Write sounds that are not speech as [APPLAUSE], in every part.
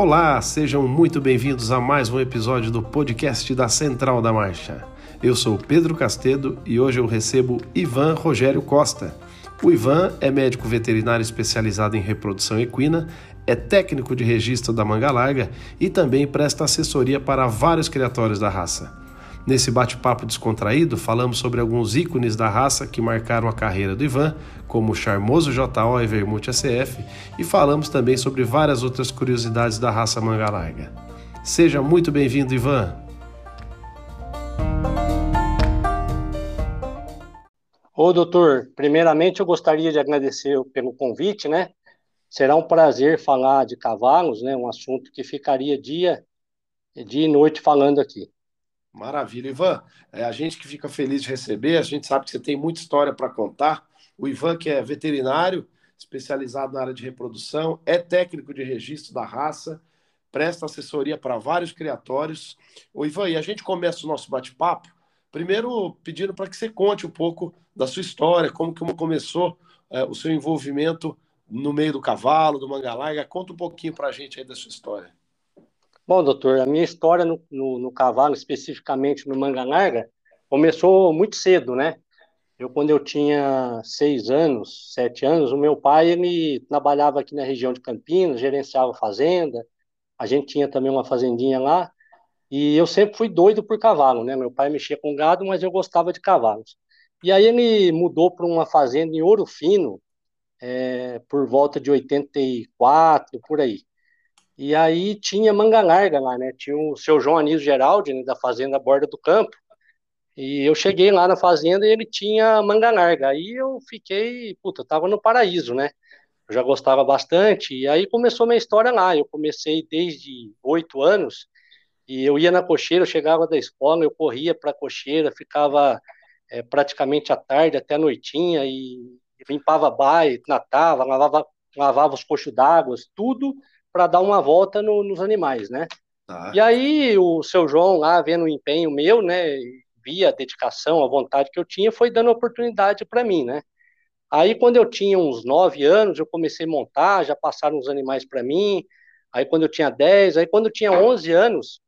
Olá, sejam muito bem-vindos a mais um episódio do podcast da Central da Marcha. Eu sou Pedro Castedo e hoje eu recebo Ivan Rogério Costa. O Ivan é médico veterinário especializado em reprodução equina, é técnico de registro da manga larga e também presta assessoria para vários criatórios da raça. Nesse bate-papo descontraído, falamos sobre alguns ícones da raça que marcaram a carreira do Ivan, como o charmoso JO e Vermute ACF, e falamos também sobre várias outras curiosidades da raça manga larga. Seja muito bem-vindo, Ivan! Ô, doutor, primeiramente eu gostaria de agradecer pelo convite, né? Será um prazer falar de cavalos, né? Um assunto que ficaria dia, dia e noite falando aqui. Maravilha, Ivan. É a gente que fica feliz de receber, a gente sabe que você tem muita história para contar. O Ivan, que é veterinário, especializado na área de reprodução, é técnico de registro da raça, presta assessoria para vários criatórios. O Ivan, e a gente começa o nosso bate-papo, primeiro pedindo para que você conte um pouco da sua história, como que começou é, o seu envolvimento no meio do cavalo, do manga larga. Conta um pouquinho para a gente aí da sua história. Bom, doutor, a minha história no, no, no cavalo, especificamente no manga larga, começou muito cedo, né? Eu, quando eu tinha seis anos, sete anos, o meu pai, ele trabalhava aqui na região de Campinas, gerenciava fazenda, a gente tinha também uma fazendinha lá, e eu sempre fui doido por cavalo, né? Meu pai mexia com gado, mas eu gostava de cavalos. E aí ele mudou para uma fazenda em Ouro Fino, é, por volta de 84, por aí. E aí tinha manga larga lá, né? Tinha o seu João Anísio Geraldi, né, da fazenda Borda do Campo. E eu cheguei lá na fazenda e ele tinha manga larga. Aí eu fiquei, puta, tava no paraíso, né? Eu já gostava bastante. E aí começou minha história lá. Eu comecei desde oito anos. E eu ia na cocheira, eu chegava da escola, eu corria para a cocheira, ficava é, praticamente à tarde até a noitinha e limpava baia, natava, lavava, lavava os coxos d'água, tudo para dar uma volta no, nos animais, né? Tá. E aí o seu João lá, vendo o empenho meu, né, via a dedicação, a vontade que eu tinha, foi dando oportunidade para mim, né? Aí quando eu tinha uns nove anos, eu comecei a montar, já passaram os animais para mim. Aí quando eu tinha dez, aí quando eu tinha onze anos,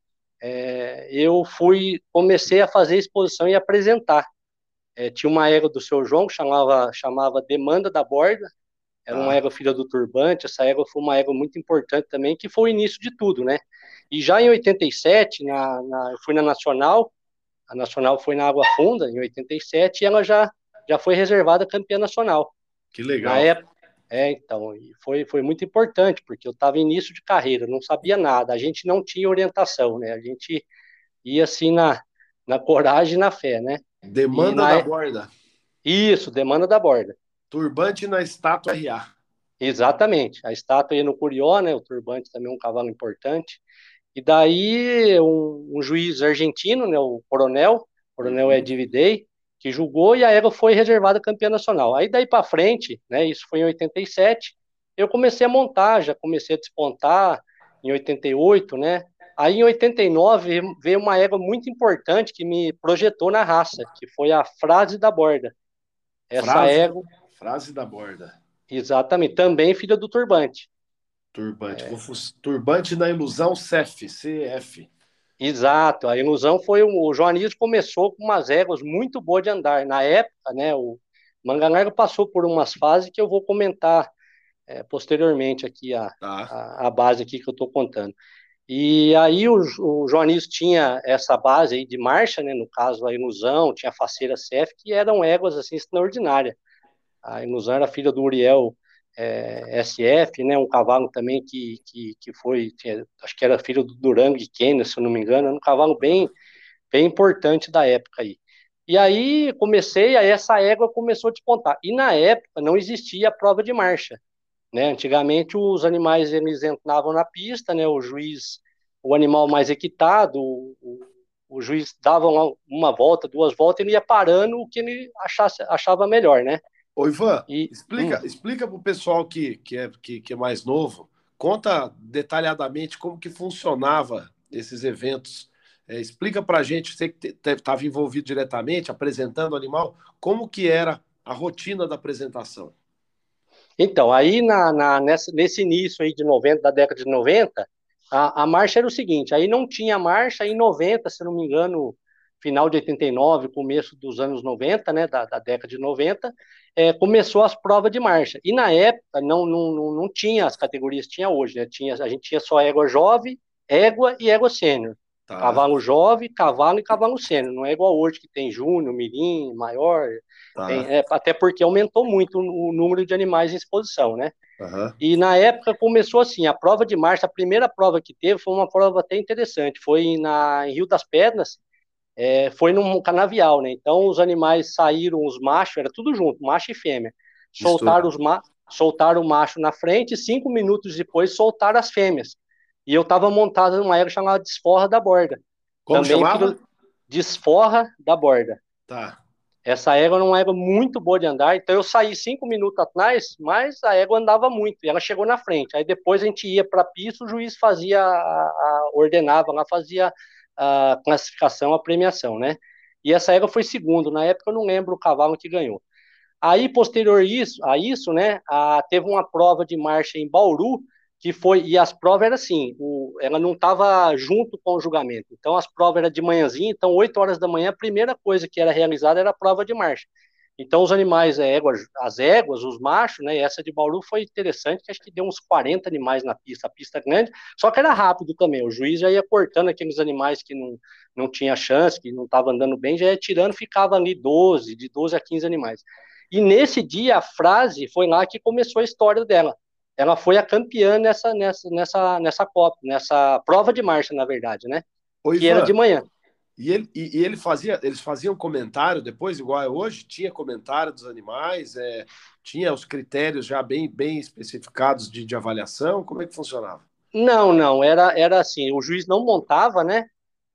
é, eu fui, comecei a fazer exposição e apresentar. É, tinha uma égua do seu João que chamava, chamava Demanda da Borda, era uma ah. égua filha do turbante, essa égua foi uma égua muito importante também, que foi o início de tudo, né? E já em 87, na, na, eu fui na Nacional, a Nacional foi na Água Funda, em 87, e ela já, já foi reservada campeã nacional. Que legal. Na época, é, então, foi, foi muito importante, porque eu estava início de carreira, não sabia nada, a gente não tinha orientação, né? A gente ia assim na, na coragem e na fé, né? Demanda na, da borda. Isso, demanda da borda. Turbante na estátua RA. Exatamente. A estátua aí no Curió, né? O turbante também é um cavalo importante. E daí um, um juiz argentino, né? O coronel, coronel uhum. Ed Videi, que julgou e a égua foi reservada campeã nacional. Aí daí para frente, né? Isso foi em 87. Eu comecei a montar, já comecei a despontar em 88, né? Aí em 89 veio uma égua muito importante que me projetou na raça, que foi a frase da borda. Essa frase? égua Frase da borda. Exatamente, também filha do turbante. Turbante. É. Turbante na ilusão CF, CF. Exato, a ilusão foi o Joanismo começou com umas éguas muito boas de andar. Na época, né, o Mangalarga passou por umas fases que eu vou comentar é, posteriormente aqui, a, tá. a, a, base aqui que eu estou contando. E aí o, o Joanismo tinha essa base aí de marcha, né, no caso a ilusão, tinha a faceira CF, que eram éguas assim extraordinárias. A Ilusão era filha do Uriel é, SF, né, um cavalo também que, que, que foi, tinha, acho que era filho do Durango e Kenya, se eu não me engano, era um cavalo bem, bem importante da época aí. E aí comecei, aí essa égua começou a despontar. E na época não existia a prova de marcha. Né? Antigamente os animais eles entravam na pista, né? o juiz, o animal mais equitado, o, o juiz dava uma, uma, volta, duas voltas, ele ia parando o que ele achasse, achava melhor, né? Ô, Ivan, e, explica, hum. explica para o pessoal que, que, é, que, que é mais novo, conta detalhadamente como que funcionava esses eventos. É, explica para a gente, você que estava envolvido diretamente, apresentando o animal, como que era a rotina da apresentação. Então, aí na, na, nessa, nesse início aí de 90, da década de 90, a, a marcha era o seguinte, aí não tinha marcha, em 90, se não me engano, final de 89, começo dos anos 90, né, da, da década de 90, é, começou as provas de marcha. E na época não, não, não, não tinha as categorias que tinha hoje, né? Tinha, a gente tinha só égua jovem, égua e égua sênior. Tá. Cavalo jovem, cavalo e cavalo sênior. Não é igual hoje que tem júnior, mirim, maior. Tá. É, até porque aumentou muito o, número de animais em exposição, né? Uhum. E na época começou assim, a prova de marcha, a primeira prova que teve foi uma prova até interessante. Foi na, em Rio das Pedras, é, foi num canavial, né? Então os animais saíram, os machos, era tudo junto, macho e fêmea. Soltaram, os ma soltaram o macho na frente, cinco minutos depois soltaram as fêmeas. E eu estava montado numa égua chamada Desforra da Borda. Como Também chamava? Desforra da Borda. Tá. Essa égua era uma égua muito boa de andar, então eu saí cinco minutos atrás, mas a égua andava muito, e ela chegou na frente. Aí depois a gente ia para a pista, o juiz fazia, a, a, ordenava, ela fazia a classificação, a premiação, né? E essa égua foi segundo, na época eu não lembro o cavalo que ganhou. Aí, posterior a isso, né, a, teve uma prova de marcha em Bauru, que foi, e as provas eram assim, o, ela não estava junto com o julgamento, então as provas eram de manhãzinha, então 8 horas da manhã, a primeira coisa que era realizada era a prova de marcha. Então os animais, éguas, as éguas, os machos, né, essa de Bauru foi interessante, que acho que deu uns 40 animais na pista, a pista grande, só que era rápido também, o juiz já ia cortando aqueles animais que não, não tinha chance, que não estavam andando bem, já ia tirando, ficava ali 12, de 12 a 15 animais. E nesse dia a frase foi lá que começou a história dela ela foi a campeã nessa, nessa, nessa, nessa Copa, nessa prova de marcha, na verdade, né? Oi, que Ivan, era de manhã. E ele, e, e, ele fazia, eles faziam comentário depois, igual é hoje? Tinha comentário dos animais, é, tinha os critérios já bem, bem especificados de, de avaliação? Como é que funcionava? Não, não, era, era assim, o juiz não montava, né?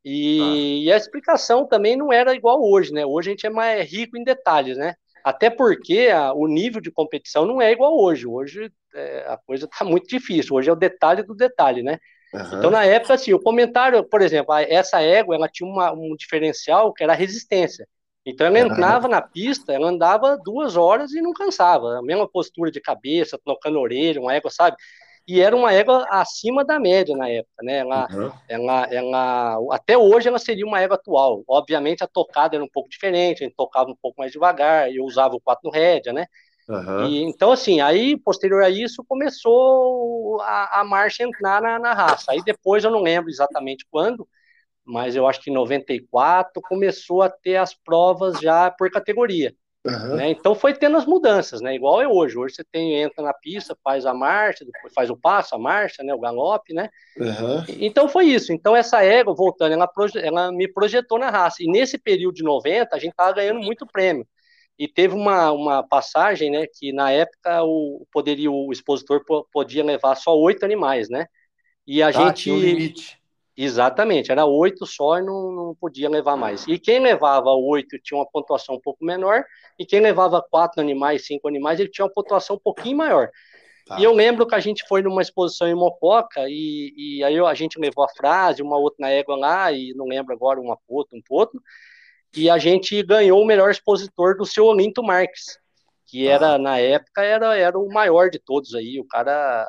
E, ah. e, a explicação também não era igual hoje, né? Hoje a gente é mais rico em detalhes, né? Até porque a, o nível de competição não é igual hoje. Hoje é, a coisa está muito difícil. Hoje é o detalhe do detalhe, né? Uhum. Então, na época, assim, o comentário, por exemplo, essa égua, ela tinha uma, um diferencial que era a resistência. Então, ela entrava uhum. na pista, ela andava duas horas e não cansava. A mesma postura de cabeça, tocando a orelha, uma égua, sabe? e era uma égua acima da média na época, né? Ela, uhum. ela, ela, até hoje ela seria uma égua atual. Obviamente a tocada era um pouco diferente, a gente tocava um pouco mais devagar, eu usava o 4 no rédea, né? Uhum. E, então, assim, aí, posterior a isso, começou a, a marcha entrar na, na raça. Aí depois, eu não lembro exatamente quando, mas eu acho que em 94 começou a ter as provas já por categoria. Uhum. Né? Então foi tendo as mudanças, né? Igual é hoje. Hoje você tem, entra na pista, faz a marcha, depois faz o passo, a marcha, né? O galope, né? Uhum. Então foi isso. Então essa égua, voltando, ela, ela me projetou na raça. E nesse período de 90, a gente tava ganhando muito prêmio. E teve uma, uma passagem, né? Que na época o poderia, o expositor podia levar só oito animais, né? E a ah, gente. Um limite. Exatamente, era oito só e não, não podia levar mais. E quem levava oito tinha uma pontuação um pouco menor, e quem levava quatro animais, cinco animais, ele tinha uma pontuação um pouquinho maior. Tá. E eu lembro que a gente foi numa exposição em Mococa, e, e aí a gente levou a frase, uma outra na égua lá, e não lembro agora, uma potro, um potro, e a gente ganhou o melhor expositor do seu Olinto Marques, que tá. era, na época, era, era o maior de todos aí, o cara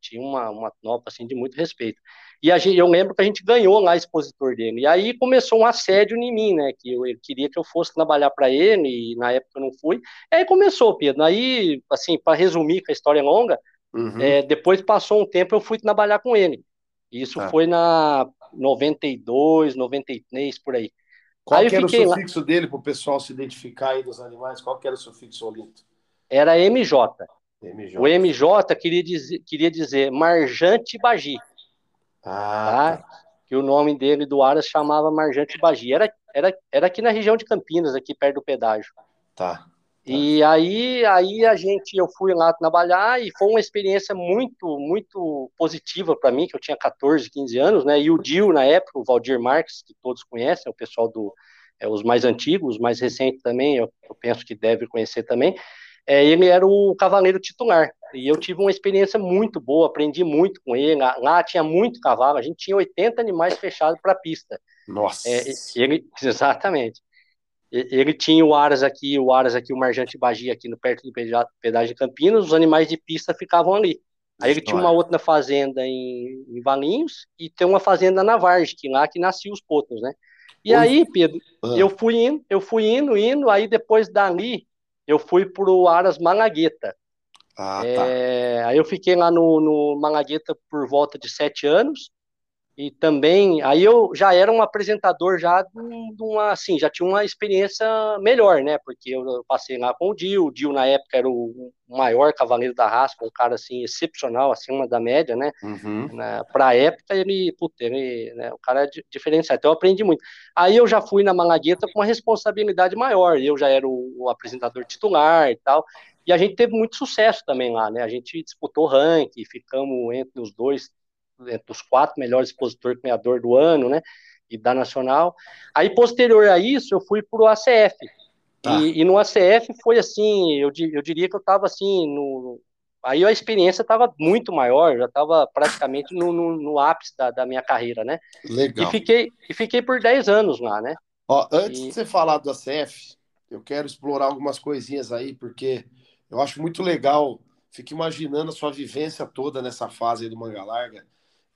tinha uma, uma nota assim, de muito respeito. E a gente, eu lembro que a gente ganhou lá expositor dele. E aí começou um assédio em mim, né? Que eu, ele queria que eu fosse trabalhar para ele, e na época eu não fui. E aí começou, Pedro. Aí, assim, para resumir, que a história é longa, uhum. é, depois passou um tempo eu fui trabalhar com ele. Isso ah. foi na 92, 93, por aí. Qual aí que era o sufixo lá... dele para o pessoal se identificar aí dos animais? Qual que era o sufixo olinto? Era MJ. MJ. O MJ queria dizer, queria dizer marjante bagi. Ah, tá? tá? Que o nome dele do Aras chamava Marjante Bagi. Era, era, era aqui na região de Campinas, aqui perto do pedágio. Tá. Tá. E aí, aí a gente, eu fui lá trabalhar e foi uma experiência muito, muito positiva para mim, que eu tinha 14, 15 anos, né? E o Dio, na época, o Valdir Marques, que todos conhecem, o pessoal do, é, os mais antigos, os mais recentes também, eu, eu penso que deve conhecer também. é, ele era o cavaleiro titular. E eu tive uma experiência muito boa, aprendi muito com ele. Lá, lá tinha muito cavalo, a gente tinha 80 animais fechados para a pista. Nossa! É, ele, [LAUGHS] exatamente. Ele tinha o Aras aqui, o Aras aqui, o Marjante Bagia aqui no perto do pedágio de Campinas, os animais de pista ficavam ali. Aí ele tinha uma outra fazenda em, em Valinhos e tem uma fazenda na Vargem, que lá que nasciam os potros, né? E aí, Pedro, ah. eu fui indo, eu fui indo, indo, aí depois dali eu fui pro Aras Malagueta. Ah, tá. É, aí eu fiquei lá no, no Malagueta por volta de sete anos, e também, aí eu já era um apresentador já de uma, assim, já tinha uma experiência melhor, né? Porque eu passei lá com o Dil, o Dil na época era o maior cavaleiro da raça, um cara assim excepcional, acima da média, né? Uhum. Para a época ele, puta, ele, né, o cara é diferenciado. Então eu aprendi muito. Aí eu já fui na Malagueta com uma responsabilidade maior. Eu já era o, o apresentador titular e tal. E a gente teve muito sucesso também lá, né? A gente disputou ranking, ficamos entre os dois entre os quatro melhores expositores ganhador do ano, né? E da Nacional. Aí, posterior a isso, eu fui para o ACF. Tá. E, e, no ACF foi assim, eu, eu diria que eu estava assim, no, aí a experiência estava muito maior, já estava praticamente no, no, no ápice da, da, minha carreira, né? Legal. E fiquei, e fiquei por 10 anos lá, né? Ó, antes e... de você falar do ACF, eu quero explorar algumas coisinhas aí, porque eu acho muito legal, fico imaginando a sua vivência toda nessa fase do Manga Larga,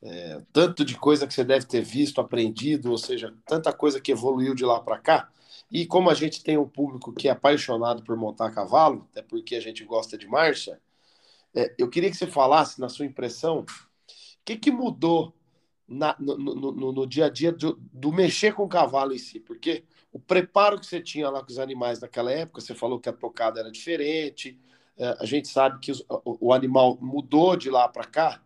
é, tanto de coisa que você deve ter visto, aprendido, ou seja, tanta coisa que evoluiu de lá para cá. E como a gente tem um público que é apaixonado por montar cavalo, até porque a gente gosta de marcha, é, eu queria que você falasse, na sua impressão, o que, que mudou na, no, no, no, dia a dia do, do, mexer com o cavalo em si? Porque o preparo que você tinha lá com os animais naquela época, você falou que a tocada era diferente, é, a gente sabe que os, o, o animal mudou de lá para cá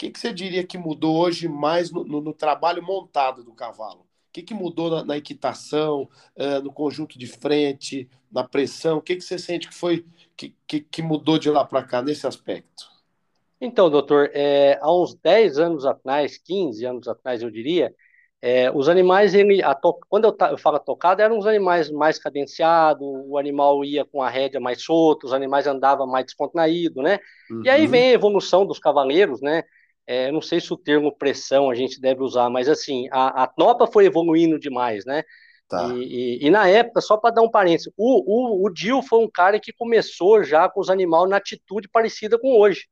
que, que você diria que mudou hoje mais no, no, no trabalho montado do cavalo? O que, que mudou na, na equitação, uh, no conjunto de frente, na pressão? O que, que você sente que foi que, que, que mudou de lá para cá nesse aspecto? Então, doutor, é, há uns 10 anos atrás, 15 anos atrás, eu diria, é, os animais, ele, to... quando eu, eu falo tocada, eram os animais mais cadenciados, o animal ia com a rédea mais solta, os animais andavam mais descontraído, né? Uhum. E aí uhum. vem a evolução dos cavaleiros, né? É, não sei se o termo pressão a gente deve usar, mas assim, a, a foi evoluindo demais, né? Tá. E, e, e, na época, só para dar um parênteses, o, o, o foi um cara que começou já com os animais na atitude parecida com hoje.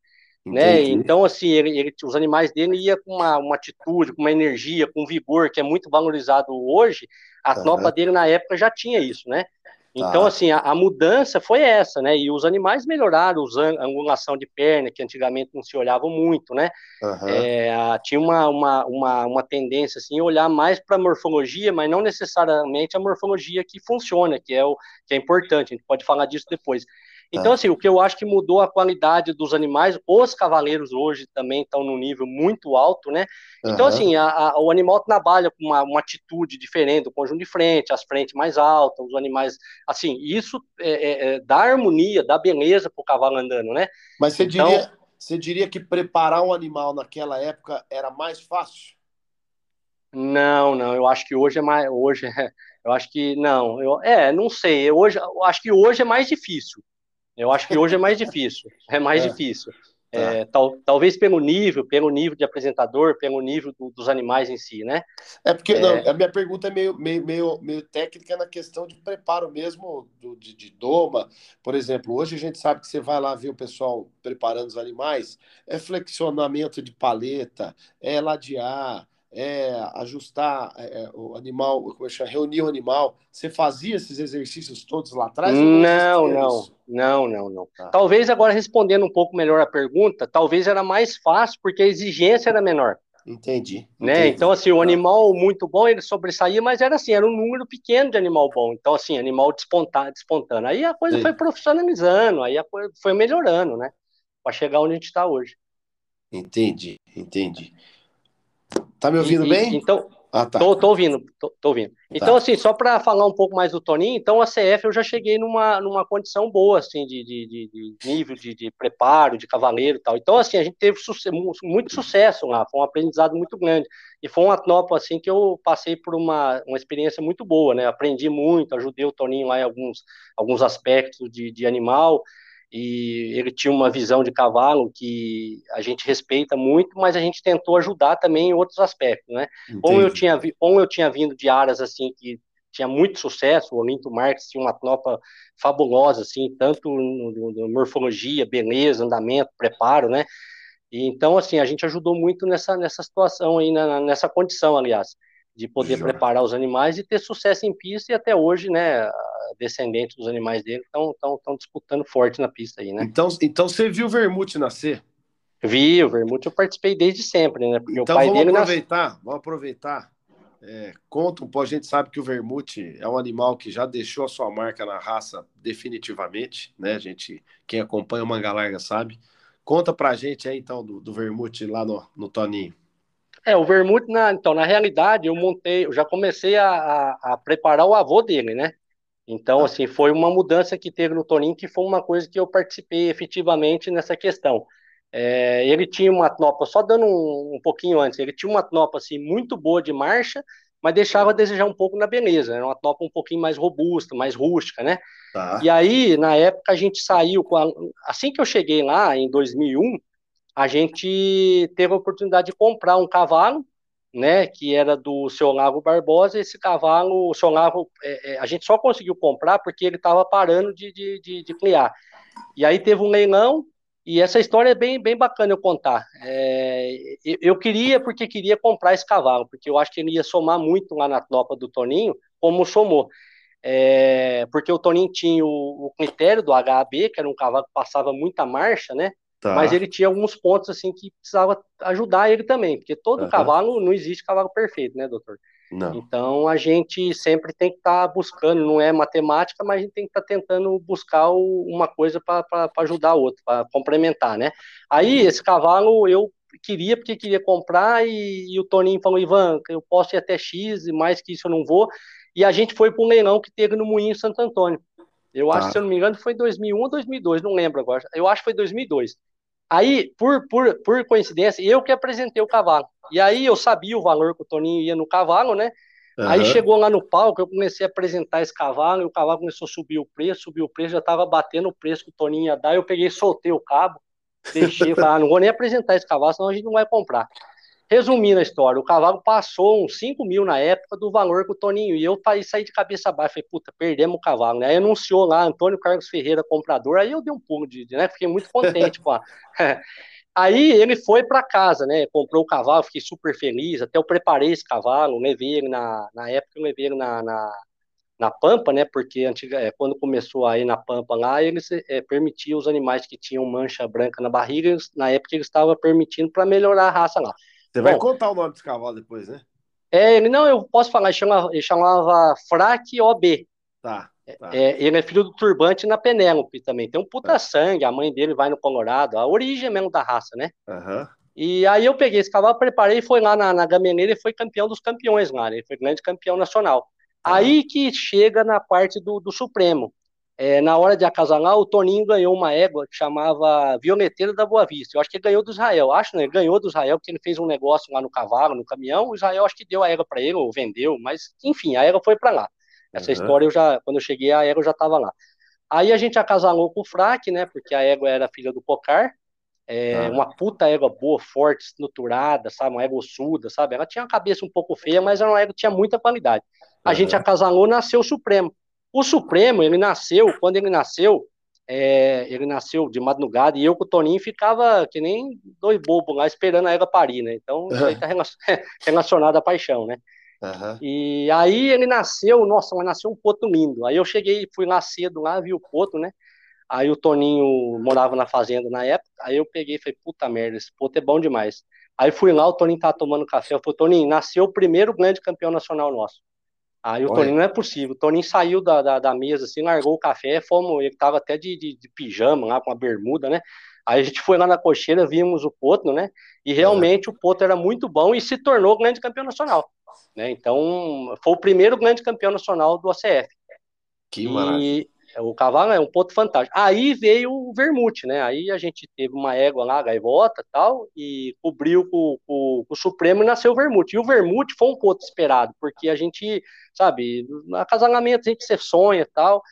Né? Então, assim, ele, ele, os animais dele iam com uma, uma atitude, com uma energia, com um vigor que é muito valorizado hoje. A uhum. tropa dele na época já tinha isso, né? Então, tá. assim, a, a, mudança foi essa, né? E os animais melhoraram a angulação de perna, que antigamente não se olhava muito, né? Uhum. É, tinha uma, uma, uma, uma, tendência, assim, olhar mais para a morfologia, mas não necessariamente a morfologia que funciona, que é, o, que é importante, a gente pode falar disso depois. Tá. Então, assim, o que eu acho que mudou a qualidade dos animais, os cavaleiros hoje também estão num nível muito alto, né? Então, uhum. assim, a, a, o animal trabalha com uma, uma, atitude diferente, o conjunto de frente, as frentes mais altas, os animais, assim, isso é, é, é dá harmonia, dá beleza para o cavalo andando, né? Mas você, então, diria, você diria que preparar um animal naquela época era mais fácil? Não, não, eu acho que hoje é mais, hoje é, [LAUGHS] eu acho que não, eu, é, não sei, hoje, eu acho que hoje é mais difícil, eu acho que hoje é mais difícil. É mais é. difícil. Tá. É, tal, talvez pelo nível, pelo nível de apresentador, pelo nível do, dos animais em si, né? É porque é... Não, a minha pergunta é meio, meio, meio, meio técnica na questão de preparo mesmo do, de, de doma. Por exemplo, hoje a gente sabe que você vai lá ver o pessoal preparando os animais, é flexionamento de paleta, é ladear, é, ajustar é, é, o animal, como é reunir o animal. Você fazia esses exercícios todos lá atrás? Não, não, não, não, não. Tá. Talvez agora respondendo um pouco melhor a pergunta, talvez era mais fácil porque a exigência era menor. Entendi. Né? entendi. Então, assim, o tá. animal muito bom, ele sobressaía, mas era assim, era um número pequeno de animal bom. Então, assim, animal despontando. despontando. Aí a coisa Sim. foi profissionalizando, aí a coisa foi melhorando, né? Para chegar onde a gente está hoje. Entendi, entendi. Tá me ouvindo e, bem? Então, ah, tá. tô, tô ouvindo, tô, tô ouvindo. Tá. Então, assim, só para falar um pouco mais do Toninho, então a CF eu já cheguei numa, numa condição boa, assim, de, de, de, de nível de, de, preparo, de cavaleiro e tal. Então, assim, a gente teve muito sucesso lá, foi um aprendizado muito grande. E foi uma tropa, assim, que eu passei por uma, uma experiência muito boa, né? Aprendi muito, ajudei o Toninho lá em alguns, alguns aspectos de, de animal. E ele tinha uma visão de cavalo que a gente respeita muito, mas a gente tentou ajudar também em outros aspectos, né? Ou eu tinha, ou eu tinha vindo de áreas assim que tinha muito sucesso, o Olinto Marques tinha uma tropa fabulosa, assim, tanto no, no, no morfologia, beleza, andamento, preparo, né? E, então, assim, a gente ajudou muito nessa, nessa situação aí, na, nessa condição, aliás, de poder Jura. preparar os animais e ter sucesso em pista, e até hoje, né, descendentes dos animais dele estão disputando forte na pista aí, né? Então, então você viu o Vermute nascer? Vi, o Vermute eu participei desde sempre, né? Porque então vamos aproveitar, nas... vamos aproveitar. É, conta um pouco, a gente sabe que o Vermute é um animal que já deixou a sua marca na raça definitivamente, né? A gente, quem acompanha o Manga Larga sabe. Conta pra gente aí, então, do, do Vermute lá no, no Toninho. É, o Vermute, na, então, na realidade, eu montei, eu já comecei a, a, a preparar o avô dele, né? Então, assim, foi uma mudança que teve no Toninho, que foi uma coisa que eu participei efetivamente nessa questão. É, ele tinha uma tropa, só dando um, um, pouquinho antes, ele tinha uma tropa assim, muito boa de marcha, mas deixava a desejar um pouco na beleza, era uma tropa um pouquinho mais robusta, mais rústica, né? Tá. E aí, na época, a gente saiu, com a, assim que eu cheguei lá, em 2001, a gente teve a oportunidade de comprar um cavalo, né, que era do seu Lago Barbosa, esse cavalo, o seu Lago, é, é, a gente só conseguiu comprar porque ele estava parando de, de, de, de, criar. E aí teve um leilão, e essa história é bem, bem bacana eu contar. É, eu queria, porque queria comprar esse cavalo, porque eu acho que ele ia somar muito lá na tropa do Toninho, como somou. É, porque o Toninho tinha o, o critério do HAB, que era um cavalo que passava muita marcha, né? Tá. Mas ele tinha alguns pontos assim que precisava ajudar ele também, porque todo uhum. cavalo não existe cavalo perfeito, né, doutor? Não. Então a gente sempre tem que estar tá buscando, não é matemática, mas a gente tem que estar tá tentando buscar o, uma coisa para ajudar o outro, para complementar, né? Aí uhum. esse cavalo eu queria porque queria comprar e, e, o Toninho falou, Ivan, eu posso ir até X e mais que isso eu não vou. E a gente foi para um leilão que teve no Moinho Santo Antônio. Eu tá. acho, se eu não me engano, foi 2001 ou 2002, não lembro agora. Eu acho que foi 2002. Aí, por, por, por coincidência, eu que apresentei o cavalo. E aí eu sabia o valor que o Toninho ia no cavalo, né? Uhum. Aí chegou lá no palco, eu comecei a apresentar esse cavalo, e o cavalo começou a subir o preço, subiu o preço, já estava batendo o preço que o Toninho ia dar, eu peguei, soltei o cabo, deixei, [LAUGHS] falei, ah, não vou nem apresentar esse cavalo, senão a gente não vai comprar. Resumindo a história, o cavalo passou uns 5 mil na época do valor que o Toninho, e eu saí de cabeça baixa, falei, puta, perdemos o cavalo, né? Aí anunciou lá, Antônio Carlos Ferreira, comprador, aí eu dei um pulo de, né? Fiquei muito contente com a... [LAUGHS] Aí ele foi para casa, né? Comprou o cavalo, fiquei super feliz. Até eu preparei esse cavalo, levei ele na, na época, eu levei ele na, na, na Pampa, né? Porque antiga, é, quando começou a ir na Pampa lá, eles é, permitiam os animais que tinham mancha branca na barriga, na época eles estavam permitindo para melhorar a raça lá. Você vai Bom, contar o nome desse cavalo depois, né? É, ele não, eu posso falar, ele chamava, ele chamava Fraque OB. Tá. tá. É, ele é filho do turbante na Penélope também. Tem um puta tá. sangue, a mãe dele vai no Colorado, a origem mesmo da raça, né? Uhum. E aí eu peguei esse cavalo, preparei, foi lá na, na Gameleira e foi campeão dos campeões lá, ele foi grande campeão nacional. Uhum. Aí que chega na parte do, do Supremo. É, na hora de acasalar, o Toninho ganhou uma égua que chamava Violeteira da Boa Vista. Eu acho que ele ganhou do Israel. Acho, né? Ele ganhou do Israel porque ele fez um negócio lá no cavalo, no caminhão. O Israel acho que deu a égua para ele, ou vendeu, mas enfim, a égua foi para lá. Essa uhum. história eu já, quando eu cheguei, a égua já estava lá. Aí a gente acasalou com o Fraque, né? Porque a égua era filha do Pocar. É, ah. Uma puta égua boa, forte, estruturada, sabe? Uma égua ossuda, sabe? Ela tinha uma cabeça um pouco feia, mas era uma égua que tinha muita qualidade. A uhum. gente acasalou, nasceu o Supremo. O Supremo, ele nasceu, quando ele nasceu, é, ele nasceu de madrugada e eu com o Toninho ficava que nem dois bobos lá esperando a égua parir, né? Então, isso aí tá [LAUGHS] relacionado à paixão, né? Uhum. E aí ele nasceu, nossa, mas nasceu um poto lindo. Aí eu cheguei, fui lá cedo lá, vi o poto, né? Aí o Toninho morava na fazenda na época, aí eu peguei e falei, puta merda, esse poto é bom demais. Aí fui lá, o Toninho tava tomando café, eu falei, Toninho, nasceu o primeiro grande campeão nacional nosso. Aí o Olha. Toninho não é possível. O Toninho saiu da, da, da, mesa, assim, largou o café, fomos, ele tava até de, de, de, pijama lá, com a bermuda, né? Aí a gente foi lá na cocheira, vimos o Potro, né? E realmente é. o Potro era muito bom e se tornou grande campeão nacional. Né? Então, foi o primeiro grande campeão nacional do ACF. Que e, maravilha. O cavalo é um ponto fantástico. Aí veio o vermute, né? Aí a gente teve uma égua lá, gaivota tal, e cobriu com, com, com o Supremo e nasceu o vermute. E o vermute foi um ponto esperado, porque a gente, sabe, acasalamento a gente se sonha tal.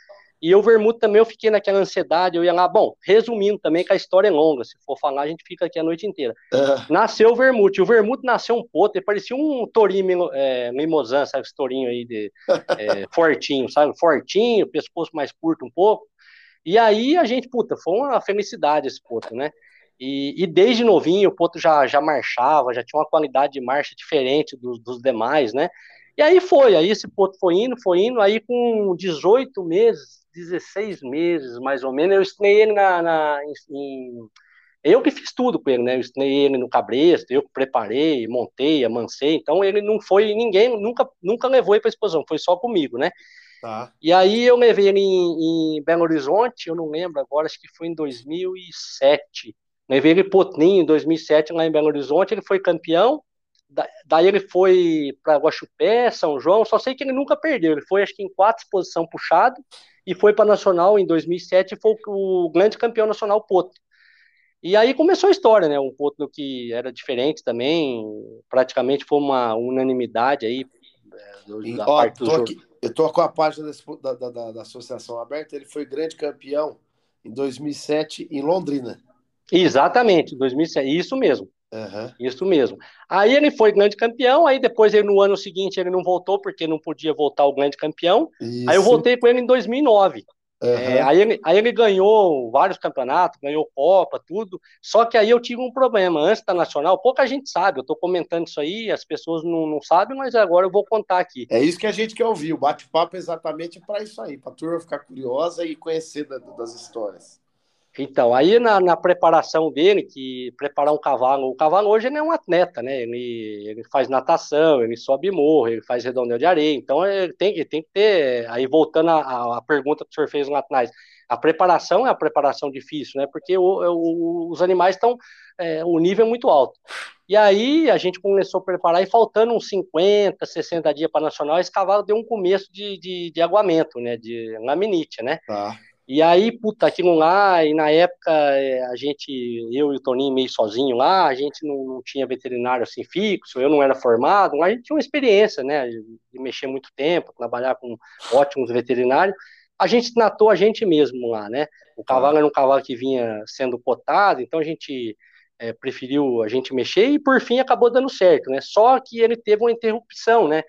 E o Vermute também eu fiquei naquela ansiedade, eu ia lá, bom, resumindo também que a história é longa, se for falar a gente fica aqui a noite inteira. É. Nasceu o Vermute, o Vermute nasceu um potro, ele parecia um tourinho é, mimosan, sabe, esse tourinho aí de é, [LAUGHS] fortinho, sabe, fortinho, pescoço mais curto um pouco. E aí a gente, puta, foi uma felicidade esse potro, né? E, e, desde novinho o Potro já, já marchava, já tinha uma qualidade de marcha diferente dos, dos demais, né? E aí foi, aí esse Potro foi indo, foi indo, aí com 18 meses, 16 meses mais ou menos, eu estreiei ele na, na em, eu que fiz tudo com ele, né? Eu estreiei ele no cabresto, eu que preparei, montei, amancei, então ele não foi, ninguém nunca, nunca levou ele para exposição, foi só comigo, né? Tá. E aí eu levei ele em, em Belo Horizonte, eu não lembro agora, acho que foi em 2007, Levei ele Potninho em 2007 lá em Belo Horizonte, ele foi campeão. Daí ele foi para Guaxupé, São João, só sei que ele nunca perdeu. Ele foi, acho que em quatro exposição puxado e foi para Nacional em 2007 e foi o grande campeão nacional Potro. E aí começou a história, né? Um Potro que era diferente também, praticamente foi uma unanimidade aí. É, da Ó, parte tô aqui, eu tô com a página da, da, da, da Associação Aberta, ele foi grande campeão em 2007 em Londrina. Exatamente, 2007, isso mesmo. Uhum. Isso mesmo. Aí ele foi grande campeão, aí depois ele no ano seguinte ele não voltou porque não podia voltar o grande campeão. Isso. Aí eu voltei com ele em 2009. Uhum. É, aí, ele, aí ele ganhou vários campeonatos, ganhou Copa, tudo. Só que aí eu tive um problema. Antes da Nacional, pouca gente sabe. Eu estou comentando isso aí, as pessoas não, não sabem, mas agora eu vou contar aqui. É isso que a gente quer ouvir. O bate-papo é exatamente para isso aí, para a turma ficar curiosa e conhecer da, das histórias. Então, aí na, na, preparação dele, que preparar um cavalo, o cavalo hoje ele é um atleta, né? Ele, ele faz natação, ele sobe morro, ele faz redondel de areia, então ele tem, ele tem que ter. Aí voltando à, pergunta que o senhor fez lá atrás, a preparação é a preparação difícil, né? Porque o, o, os animais estão. É, o nível é muito alto. E aí a gente começou a preparar, e faltando uns 50, 60 dias para nacional, esse cavalo deu um começo de, de, de aguamento, né? De laminite, né? Tá. E aí, puta, aquilo lá, e na época é, a gente, eu e o Toninho meio sozinho lá, a gente não, não tinha veterinário assim fixo, eu não era formado, a gente tinha uma experiência, né, de mexer muito tempo, trabalhar com ótimos veterinários, a gente tratou a gente mesmo lá, né, o cavalo era um cavalo que vinha sendo cotado, então a gente é, preferiu a gente mexer e por fim acabou dando certo, né, só que ele teve uma interrupção, né,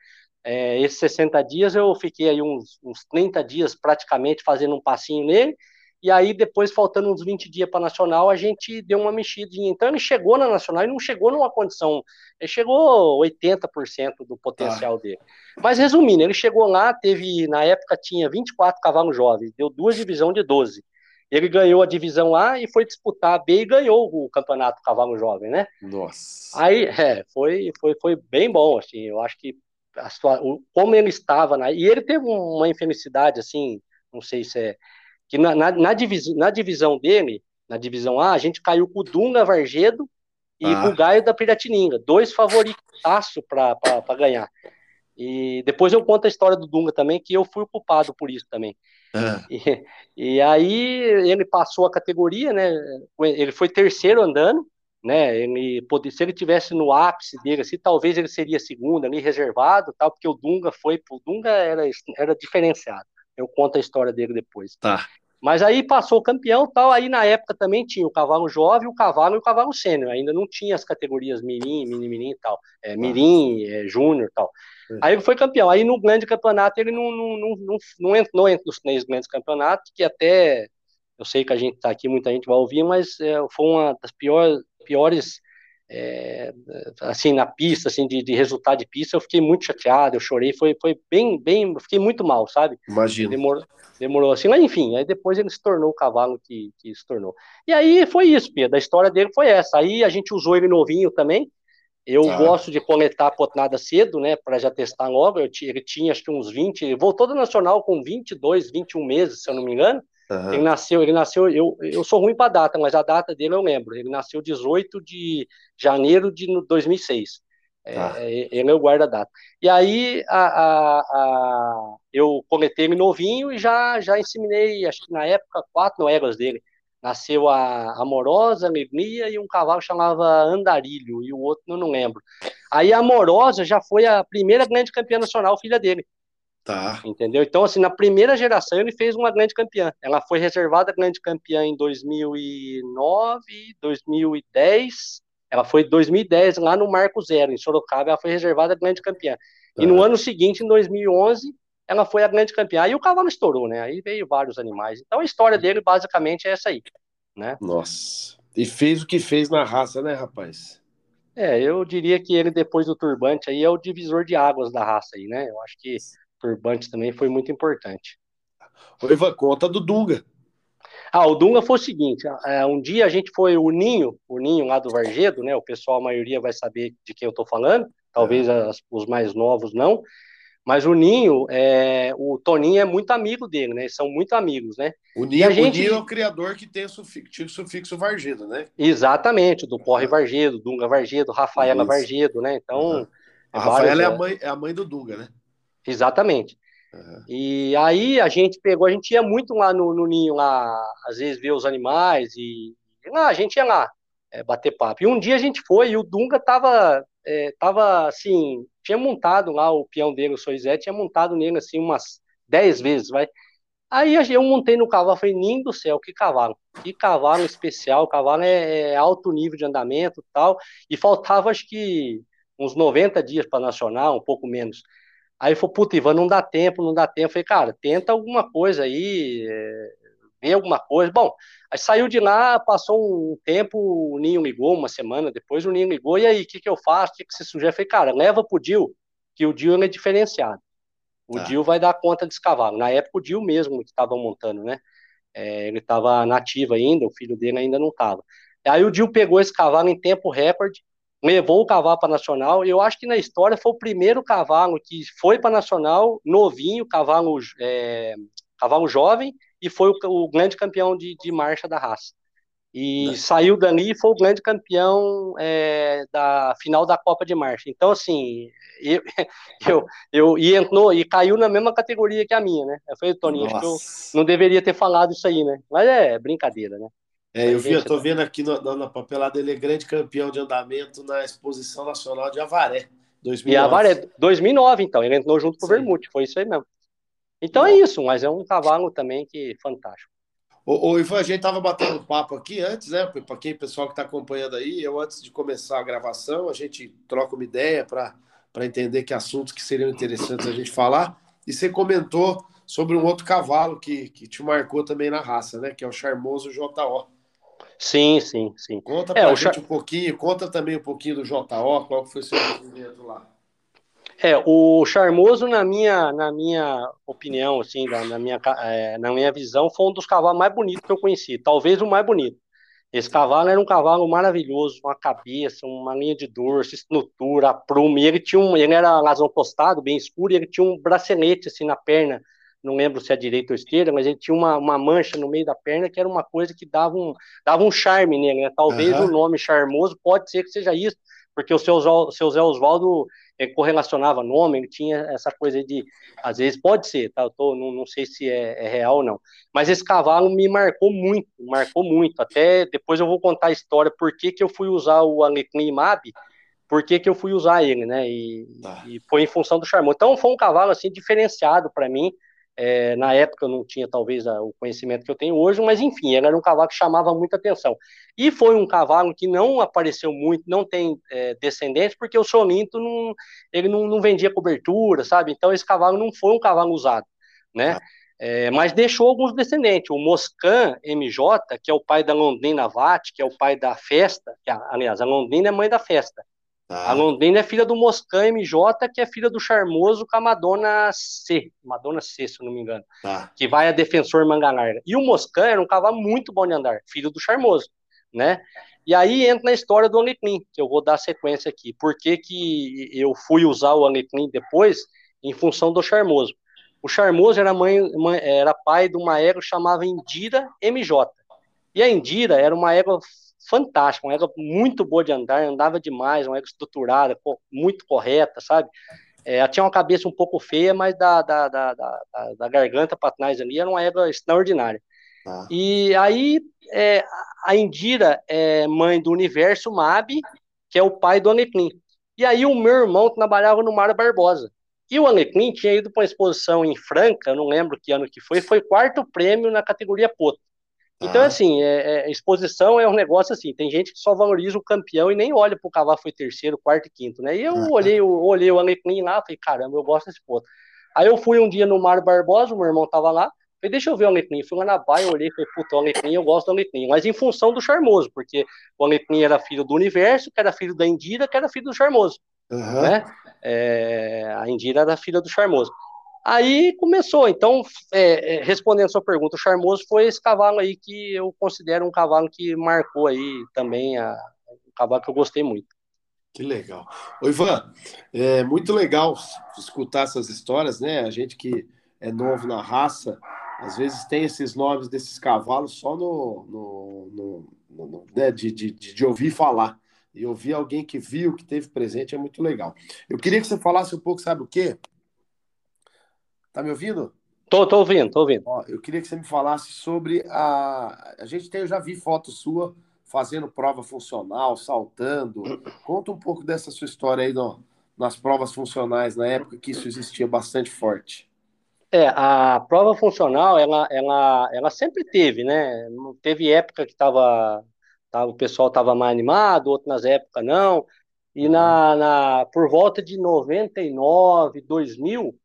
é, esses 60 dias eu fiquei aí uns, uns 30 dias praticamente fazendo um passinho nele, e aí depois, faltando uns 20 dias para Nacional, a gente deu uma mexidinha. Então ele chegou na Nacional e não chegou numa condição, ele chegou 80% do potencial ah. dele. Mas resumindo, ele chegou lá, teve, na época tinha 24 cavalos jovens, deu duas divisões de 12. Ele ganhou a divisão A e foi disputar a B e ganhou o campeonato cavalo jovem, né? Nossa. Aí, é, foi, foi, foi bem bom, assim, eu acho que a sua, o, como ele estava, e ele teve uma infelicidade, assim, não sei se é, que na, na, na, divis, na divisão dele, na divisão A, a gente caiu com o Dunga Vargedo e ah. com o Gaio da Piratininga, dois favoritaços para ganhar. E depois eu conto a história do Dunga também, que eu fui culpado por isso também. Ah. E, e, aí ele passou a categoria, né? Ele foi terceiro andando, né? Ele poder, se ele tivesse no ápice dele, assim, talvez ele seria segundo ali reservado, tal, porque o Dunga foi, o Dunga era era diferenciado. Eu conto a história dele depois. Tá. Mas aí passou o campeão, tal, aí na época também tinha o cavalo jovem, o cavalo e o cavalo sênior. Ainda não tinha as categorias mirim, mini mirim e tal, é, tá. mirim, é, júnior, tal. Aí ele foi campeão. Aí no grande campeonato ele não não, não, não, não entrou entre os três grandes campeonatos, que até eu sei que a gente está aqui, muita gente vai ouvir, mas é, foi uma das piores, piores é, assim na pista, assim de, de, resultado de pista, eu fiquei muito chateado, eu chorei, foi, foi bem, bem, fiquei muito mal, sabe? Imagina. Demorou, demorou assim, mas enfim, aí depois ele se tornou o cavalo que, que se tornou. E aí foi isso, Pedro, a história dele foi essa. Aí a gente usou ele novinho também. Eu ah. gosto de coletar potnada cedo, né, para já testar logo. Eu, ele tinha acho que uns 20, voltou do Nacional com 22, 21 meses, se eu não me engano. Uhum. Ele nasceu, ele nasceu, eu, eu sou ruim para data, mas a data dele eu lembro. Ele nasceu 18 de janeiro de 2006. É, tá. É, ele é o guarda-data. E aí a, a, a, eu coletei ele novinho e já, já inseminei, acho que na época, quatro noegas dele. Nasceu a Amorosa, a Alegria e um cavalo chamava Andarilho, e o outro eu não lembro. Aí a Amorosa já foi a primeira grande campeã nacional, filha dele. Tá. Entendeu? Então, assim, na primeira geração ele fez uma grande campeã. Ela foi reservada grande campeã em 2009, 2010. Ela foi 2010 lá no Marco Zero, em Sorocaba, ela foi reservada grande campeã. Tá. E no ano seguinte, em 2011, ela foi a grande campeã. Aí o cavalo estourou, né? Aí veio vários animais. Então a história dele basicamente é essa aí, né? Nossa. E fez o que fez na raça, né, rapaz? É, eu diria que ele depois do turbante aí é o divisor de águas da raça aí, né? Eu acho que o turbante também foi muito importante. O Ivan, conta do Dunga. Ah, o Dunga foi o seguinte, é, um dia a gente foi o Ninho, o Ninho lá do Vargedo, né? O pessoal, a maioria vai saber de quem eu tô falando, talvez é. as, os mais novos não. Mas o Ninho, é, o Toninho é muito amigo dele, né? Eles são muito amigos, né? O Ninho, gente... o Ninho é o criador que tem o sufixo, sufixo Vargedo, né? Exatamente, do Porre Vargedo, Dunga Vargedo, Rafaela Isso. Vargedo, né? Então. Uhum. A Rafaela é, a mãe, é a mãe do Dunga, né? Exatamente. Uhum. E aí a gente pegou, a gente ia muito lá no, no Ninho, lá, às vezes ver os animais, e, e lá, a gente ia lá é, bater papo. E um dia a gente foi e o Dunga tava, é, tava assim, tinha montado lá o peão dele, o Soizé, tinha montado nele assim umas 10 vezes, vai. Aí eu montei no cavalo, falei, ninho do céu, que cavalo, que cavalo especial, o cavalo é, é alto nível de andamento tal, e faltava acho que uns 90 dias para nacional, um pouco menos. Aí falou, puta, Ivan, não dá tempo, não dá tempo. Eu falei, cara, tenta alguma coisa aí, é, vê alguma coisa. Bom, aí saiu de lá, passou um tempo, o Ninho ligou, uma semana depois, o Ninho ligou, e aí, o que, que eu faço? O que, que você sugere? Eu falei, cara, leva pro Dil, que o Dil é diferenciado. O tá. Dil vai dar conta desse cavalo. Na época, o Dil mesmo que estava montando, né? É, ele estava nativo ainda, o filho dele ainda não estava. Aí o Dil pegou esse cavalo em tempo recorde, levou o cavalo para Nacional. Eu acho que na história foi o primeiro cavalo que foi para Nacional, novinho, cavalo, é, cavalo jovem, e foi o, o grande campeão de, de, marcha da raça. E né. saiu dali e foi o grande campeão é, da final da Copa de Marcha. Então, assim, [LAUGHS] eu, eu, eu e entrou e caiu na mesma categoria que a minha, né? Eu falei, Toninho, acho que eu não deveria ter falado isso aí, né? Mas é brincadeira, né? É, eu vi, eu tô vendo aqui no, na papelada, ele é grande campeão de andamento na Exposição Nacional de Avaré, 2009. E Avaré, 2009, então, ele entrou junto com o Vermute, foi isso aí mesmo. Então é isso, mas é um cavalo também que fantástico. O, o Ivan, a gente tava batendo papo aqui antes, né? Para quem pessoal que está acompanhando aí, eu antes de começar a gravação, a gente troca uma ideia para entender que assuntos que seriam interessantes a gente falar. E você comentou sobre um outro cavalo que, que te marcou também na raça, né? Que é o charmoso JO. Sim, sim, sim. Conta é, pra gente char... um pouquinho, conta também um pouquinho do JO, qual foi o seu movimento lá. É, o Charmoso, na minha, na minha opinião, assim, na, na minha, é, na minha visão, foi um dos cavalos mais bonitos que eu conheci, talvez o mais bonito. Esse cavalo era um cavalo maravilhoso, uma cabeça, uma linha de dorso, estrutura, prumo, e ele tinha um, ele era lazão tostado, bem escuro, e ele tinha um bracelete assim na perna, não lembro se é direita ou esquerda, mas ele tinha uma, uma mancha no meio da perna que era uma coisa que dava um, dava um charme nele, né? Talvez uhum. o nome charmoso pode ser que seja isso, porque o seu, seu Zé Oswaldo é, correlacionava nome, ele tinha essa coisa de, às vezes pode ser, tá? Eu tô, não, não sei se é, é, real ou não. Mas esse cavalo me marcou muito, marcou muito. Até depois eu vou contar a história por que, que eu fui usar o Alecrim Mab, por que, que eu fui usar ele, né? E, ah. e foi em função do charmão. Então foi um cavalo assim diferenciado para mim. É, na época eu não tinha talvez o conhecimento que eu tenho hoje, mas enfim, era um cavalo que chamava muita atenção. E foi um cavalo que não apareceu muito, não tem é, descendentes, porque o Solinto não, ele não, não, vendia cobertura, sabe? Então esse cavalo não foi um cavalo usado, né? É, mas deixou alguns descendentes. O Moscan MJ, que é o pai da Londrina Vat, que é o pai da festa, que, aliás, a Londrina é mãe da festa. Tá. A Londrina é filha do Moscan MJ, que é filha do Charmoso com a Madonna C. Madonna C, se eu não me engano. Tá. Que vai a Defensor Manga Larga. E o Moscan era um cavalo muito bom de andar, filho do Charmoso, né? E aí entra na história do Alecrim, que eu vou dar sequência aqui. Por que, que eu fui usar o Alecrim depois em função do Charmoso? O Charmoso era, mãe, mãe, era pai de uma égua chamada Indira MJ. E a Indira era uma égua fantástica, uma égua muito boa de andar, andava demais, uma égua estruturada, muito correta, sabe? É, ela tinha uma cabeça um pouco feia, mas da, da, da, da, da garganta para trás ali era uma égua extraordinária. Ah. E aí é, a Indira é mãe do Universo Mab, que é o pai do Aneclim. E aí o meu irmão trabalhava no Mário Barbosa. E o Alecrim tinha ido para uma exposição em Franca, não lembro que ano que foi, foi quarto prêmio na categoria Poto. Então, ah. assim, é, é, exposição é um negócio assim, tem gente que só valoriza o campeão e nem olha para o cavalo foi terceiro, quarto e quinto, né? E eu ah. olhei, eu, olhei o Alecrim lá, falei, caramba, eu gosto desse Poto. Aí eu fui um dia no Mário Barbosa, o meu irmão tava lá, falei, deixa eu ver o Alecrim. Fui lá na baia, olhei, falei, puta, o Alecrim, eu gosto do Alecrim. Mas em função do Charmoso, porque o Alecrim era filho do Universo, que era filho da Indira, que era filho do Charmoso. Uhum. Né? É, a Indira era filha do Charmoso. Aí começou, então, é, é, respondendo a sua pergunta, o Charmoso foi esse cavalo aí que eu considero um cavalo que marcou aí também, a, um cavalo que eu gostei muito. Que legal. Ô, Ivan, é muito legal escutar essas histórias, né? A gente que é novo na raça, às vezes tem esses nomes desses cavalos só no, no, no, no né? de, de, de ouvir falar. E ouvir alguém que viu, que teve presente, é muito legal. Eu queria que você falasse um pouco, sabe o quê? Tá me ouvindo? Tô, tô ouvindo, tô ouvindo. Ó, eu queria que você me falasse sobre a. A gente tem, eu já vi foto sua fazendo prova funcional, saltando. Conta um pouco dessa sua história aí no, nas provas funcionais, na época que isso existia bastante forte. É, a prova funcional, ela, ela, ela sempre teve, né? Teve época que tava, tava, o pessoal estava mais animado, outras épocas não. E na, na, por volta de 99, 2000,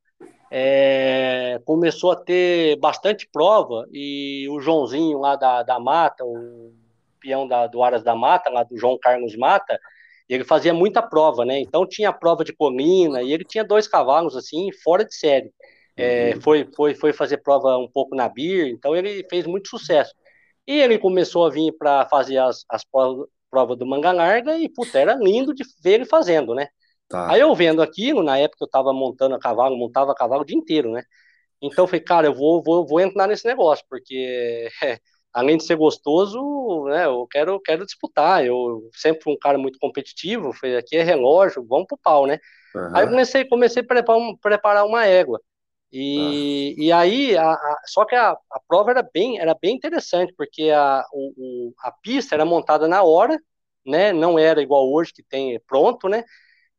é, começou a ter bastante prova e o Joãozinho lá da, da Mata, o peão da, do Aras da Mata, lá do João Carlos Mata, ele fazia muita prova, né? Então tinha prova de colina e ele tinha dois cavalos assim, fora de série. É, uhum. foi, foi, foi fazer prova um pouco na BIR, então ele fez muito sucesso. E ele começou a vir para fazer as, as provas, prova do manga larga e, puta, era lindo de ver ele fazendo, né? Tá. Aí eu vendo aquilo, na época eu tava montando a cavalo, montava a cavalo o dia inteiro, né? Então eu falei, cara, eu vou, vou, vou entrar nesse negócio, porque [LAUGHS] é, além de ser gostoso, né, eu quero, quero disputar. Eu sempre fui um cara muito competitivo, falei, aqui é relógio, vamos pro pau, né? Uhum. Aí eu comecei, comecei a preparar, preparar uma égua. E, uhum. e aí, a, a, só que a, a prova era bem, era bem interessante, porque a, o, a pista era montada na hora, né? Não era igual hoje que tem pronto, né?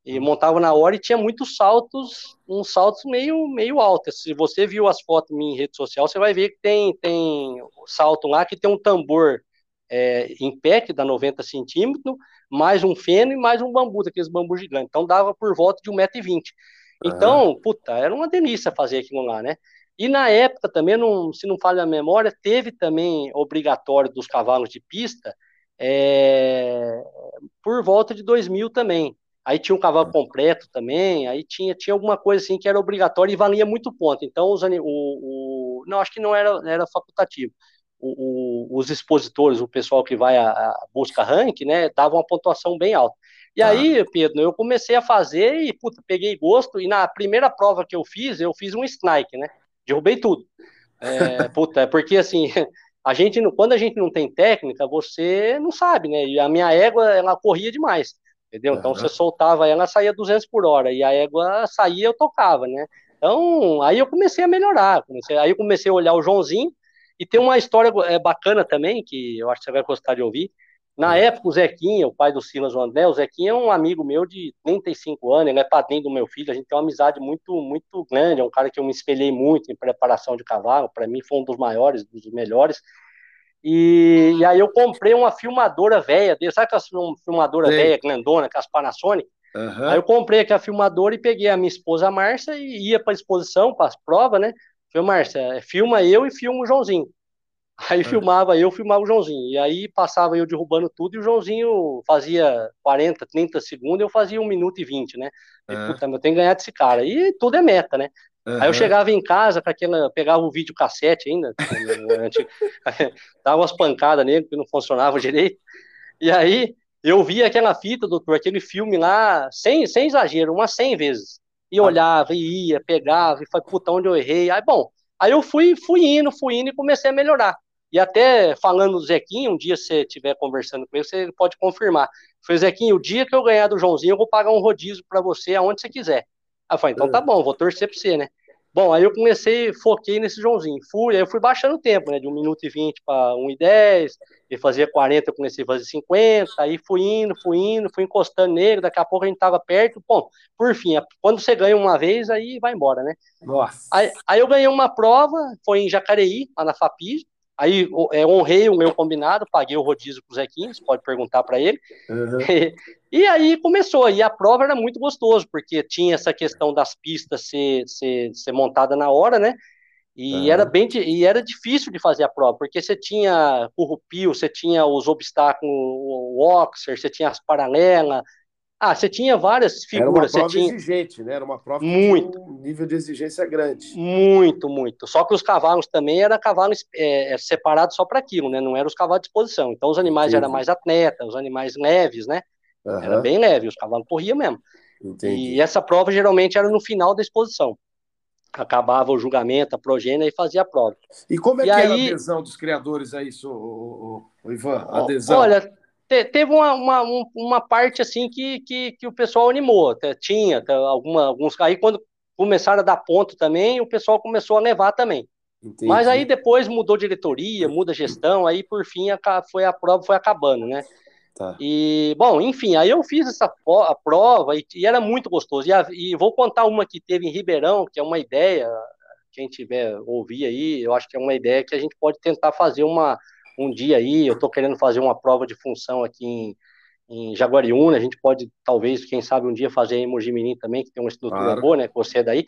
E montava na hora e tinha muitos saltos, uns saltos meio, meio altos. Se você viu as fotos em rede social, você vai ver que tem, tem salto lá que tem um tambor é, em pé, que dá 90 centímetros, mais um feno e mais um bambu, daqueles bambus gigantes. Então dava por volta de 1,20m. Então, puta, era uma delícia fazer aquilo lá, né? E na época também, não, se não falha a memória, teve também obrigatório dos cavalos de pista é, por volta de 2000 também. Aí tinha um cavalo completo também, aí tinha, tinha alguma coisa assim que era obrigatória e valia muito ponto. Então, os, o, o não, acho que não era, era facultativo. O, o, os expositores, o pessoal que vai a, a busca rank, né, davam uma pontuação bem alta. E ah. aí, Pedro, eu comecei a fazer e, puta, peguei gosto, e na primeira prova que eu fiz, eu fiz um strike, né, derrubei tudo. É, [LAUGHS] puta, é porque assim, [LAUGHS] a gente, quando a gente não tem técnica, você não sabe, né, e a minha égua, ela corria demais entendeu? Então, você soltava ela, saía 200 por hora, e a égua saía, eu tocava, né? Então, aí eu comecei a melhorar, comecei, aí eu comecei a olhar o Joãozinho, e tem uma história é, bacana também, que eu acho que você vai gostar de ouvir, na época, o Zequinha, o pai do Silas, o André, o Zequinha é um amigo meu de 35 anos, ele é padrinho do meu filho, a gente tem uma amizade muito, muito grande, é um cara que eu me espelhei muito em preparação de cavalo, para mim foi um dos maiores, dos melhores, e, e, aí eu comprei uma filmadora velha, sabe aquela filmadora velha, grandona, com as Panasonic? Uhum. Aí eu comprei aqui a filmadora e peguei a minha esposa Márcia e ia para a exposição, para as provas, né? Falei, Márcia, filma eu e filma o Joãozinho. [LAUGHS] Aí uhum. filmava eu, filmava o Joãozinho. E aí passava eu derrubando tudo e o Joãozinho fazia 40, 30 segundos, eu fazia 1 minuto e 20, né? E, uhum. puta, eu tenho que ganhar desse cara. E tudo é meta, né? Uhum. Aí eu chegava em casa com aquela, pegava o vídeo cassete ainda, [LAUGHS] dava umas pancadas nele que não funcionava [LAUGHS] direito. E aí eu via aquela fita, doutor, aquele filme lá, sem, sem exagero, umas 100 vezes. E ah. olhava, e ia, pegava, e falei, puta, onde eu errei? Aí, bom, aí eu fui, fui indo, fui indo e comecei a melhorar. E até falando do Zequinho, um dia você estiver conversando com ele, você pode confirmar. Foi Zequinho, o dia que eu ganhar do Joãozinho, eu vou pagar um rodízio para você aonde você quiser. Aí eu falei, então tá bom, vou torcer pra você, né? Bom, aí eu comecei, foquei nesse Joãozinho. Fui, aí eu fui baixando o tempo, né? De 1 minuto e 20 para 1 e 10, e fazia 40, eu comecei a fazer 50, aí fui indo, fui indo, fui encostando nele, daqui a pouco a gente tava perto. Bom, por fim, quando você ganha uma vez, aí vai embora, né? Nossa. Aí, aí eu ganhei uma prova, foi em Jacareí, lá na FAPI, Aí é, honrei o meu combinado, paguei o rodízio pro Zequinho, você pode perguntar para ele. Uhum. E, [LAUGHS] e, aí começou, e a prova era muito gostoso, porque tinha essa questão das pistas ser, ser, ser montada na hora, né? E uhum. era bem e era difícil de fazer a prova, porque você tinha currupio, você tinha os obstáculos, o Oxer, você tinha as paralelas, ah, você tinha várias figuras. Era uma prova tinha... exigente, né? Era uma prova muito. um nível de exigência grande. Muito, muito. Só que os cavalos também eram cavalos é, é separados só para aquilo, né? Não eram os cavalos de exposição. Então os animais Entendi. eram mais atletas, os animais leves, né? Uhum. Era bem leve, os cavalos corriam mesmo. Entendi. E essa prova geralmente era no final da exposição. Acabava o julgamento, a progênia e fazia a prova. E como é e que aí... era a adesão dos criadores a isso, o, o, o Ivan? A adesão? Olha, teve uma, uma, uma parte assim que, que, que o pessoal animou, tinha alguma, alguns, aí quando começaram a dar ponto também, o pessoal começou a levar também. Entendi. Mas aí depois mudou diretoria, muda gestão, aí por fim a, foi a prova foi acabando, né? Tá. E, bom, enfim, aí eu fiz essa a prova e, e era muito gostoso. E, a, e, vou contar uma que teve em Ribeirão, que é uma ideia, quem tiver ouvir aí, eu acho que é uma ideia que a gente pode tentar fazer uma, um dia aí, eu estou querendo fazer uma prova de função aqui em, em Jaguariúna, a gente pode, talvez, quem sabe, um dia fazer em Mojimirim também, que tem uma estrutura claro. boa, né, que você é daí,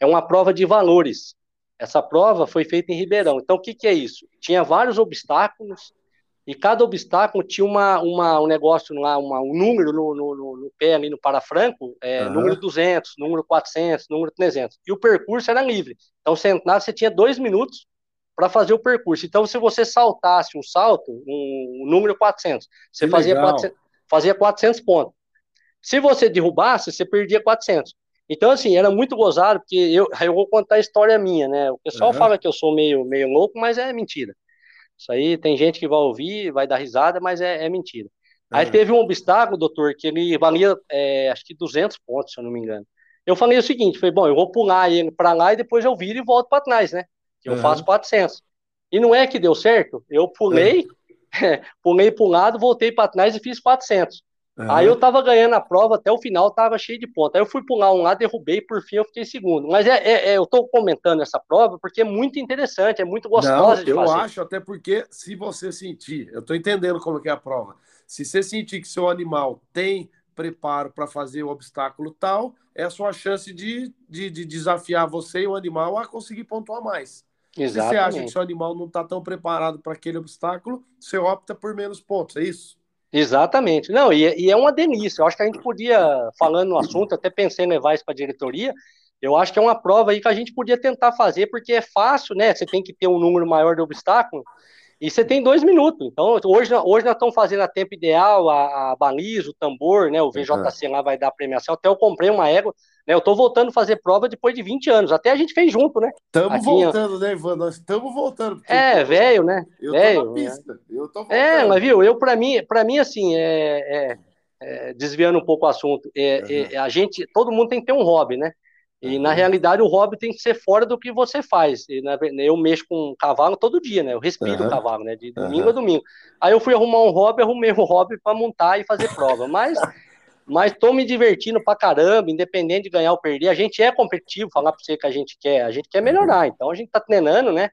é uma prova de valores. Essa prova foi feita em Ribeirão. Então, o que, que é isso? Tinha vários obstáculos, e cada obstáculo tinha uma, uma, um negócio lá, uma, um número no, no, no pé ali no parafranco, é, uhum. número 200, número 400, número 300. E o percurso era livre. Então, você entrava, você tinha dois minutos para fazer o percurso. Então, se você saltasse um salto, um, um número 400, você fazia 400, fazia 400 pontos. Se você derrubasse, você perdia 400. Então, assim, era muito gozado, porque eu, eu vou contar a história minha, né? O pessoal uhum. fala que eu sou meio, meio louco, mas é mentira. Isso aí tem gente que vai ouvir, vai dar risada, mas é, é mentira. Uhum. Aí teve um obstáculo, doutor, que ele valia, é, acho que 200 pontos, se eu não me engano. Eu falei o seguinte, falei, bom, eu vou pular ele para lá e depois eu viro e volto para trás, né? Eu uhum. faço 400. E não é que deu certo, eu pulei, uhum. [LAUGHS] pulei para um lado, voltei para trás e fiz 400. Uhum. Aí eu tava ganhando a prova até o final, tava cheio de pontos. Aí eu fui pular um lado, derrubei, por fim eu fiquei segundo. Mas é, é, é eu tô comentando essa prova porque é muito interessante, é muito gostosa Não, de eu fazer. Eu acho, até porque se você sentir, eu tô entendendo como é a prova. Se você sentir que seu animal tem preparo para fazer o obstáculo tal, é a sua chance de, de, de desafiar você e o animal a conseguir pontuar mais. Exatamente. Se você acha que seu animal não está tão preparado para aquele obstáculo, você opta por menos pontos, é isso? Exatamente. Não, e, e, é uma delícia. Eu acho que a gente podia, falando no assunto, até pensei em levar isso para a diretoria. Eu acho que é uma prova aí que a gente podia tentar fazer, porque é fácil, né? Você tem que ter um número maior de obstáculos, e você tem dois minutos. Então, hoje, hoje nós estamos fazendo a tempo ideal, a, a baliza, o tambor, né? O VJC lá vai dar premiação. Até eu comprei uma égua, né? Eu estou voltando a fazer prova depois de 20 anos. Até a gente fez junto, né? Estamos voltando, né, Ivan? Nós estamos voltando. É, velho, né? Eu véio, tô na pista. Né? Eu tô voltando. É, mas viu, eu, para mim, para mim, assim, é, é, é, desviando um pouco o assunto, é, uhum. a gente, todo mundo tem que ter um hobby, né? E na realidade o hobby tem que ser fora do que você faz. E, eu mexo com cavalo todo dia, né? Eu respiro uhum. cavalo, né? De domingo uhum. a domingo. Aí eu fui arrumar um hobby, arrumei um hobby para montar e fazer prova. Mas, [LAUGHS] mas tô me divertindo pra caramba, independente de ganhar ou perder. A gente é competitivo, falar para você que a gente quer, a gente quer melhorar. Então a gente tá treinando, né?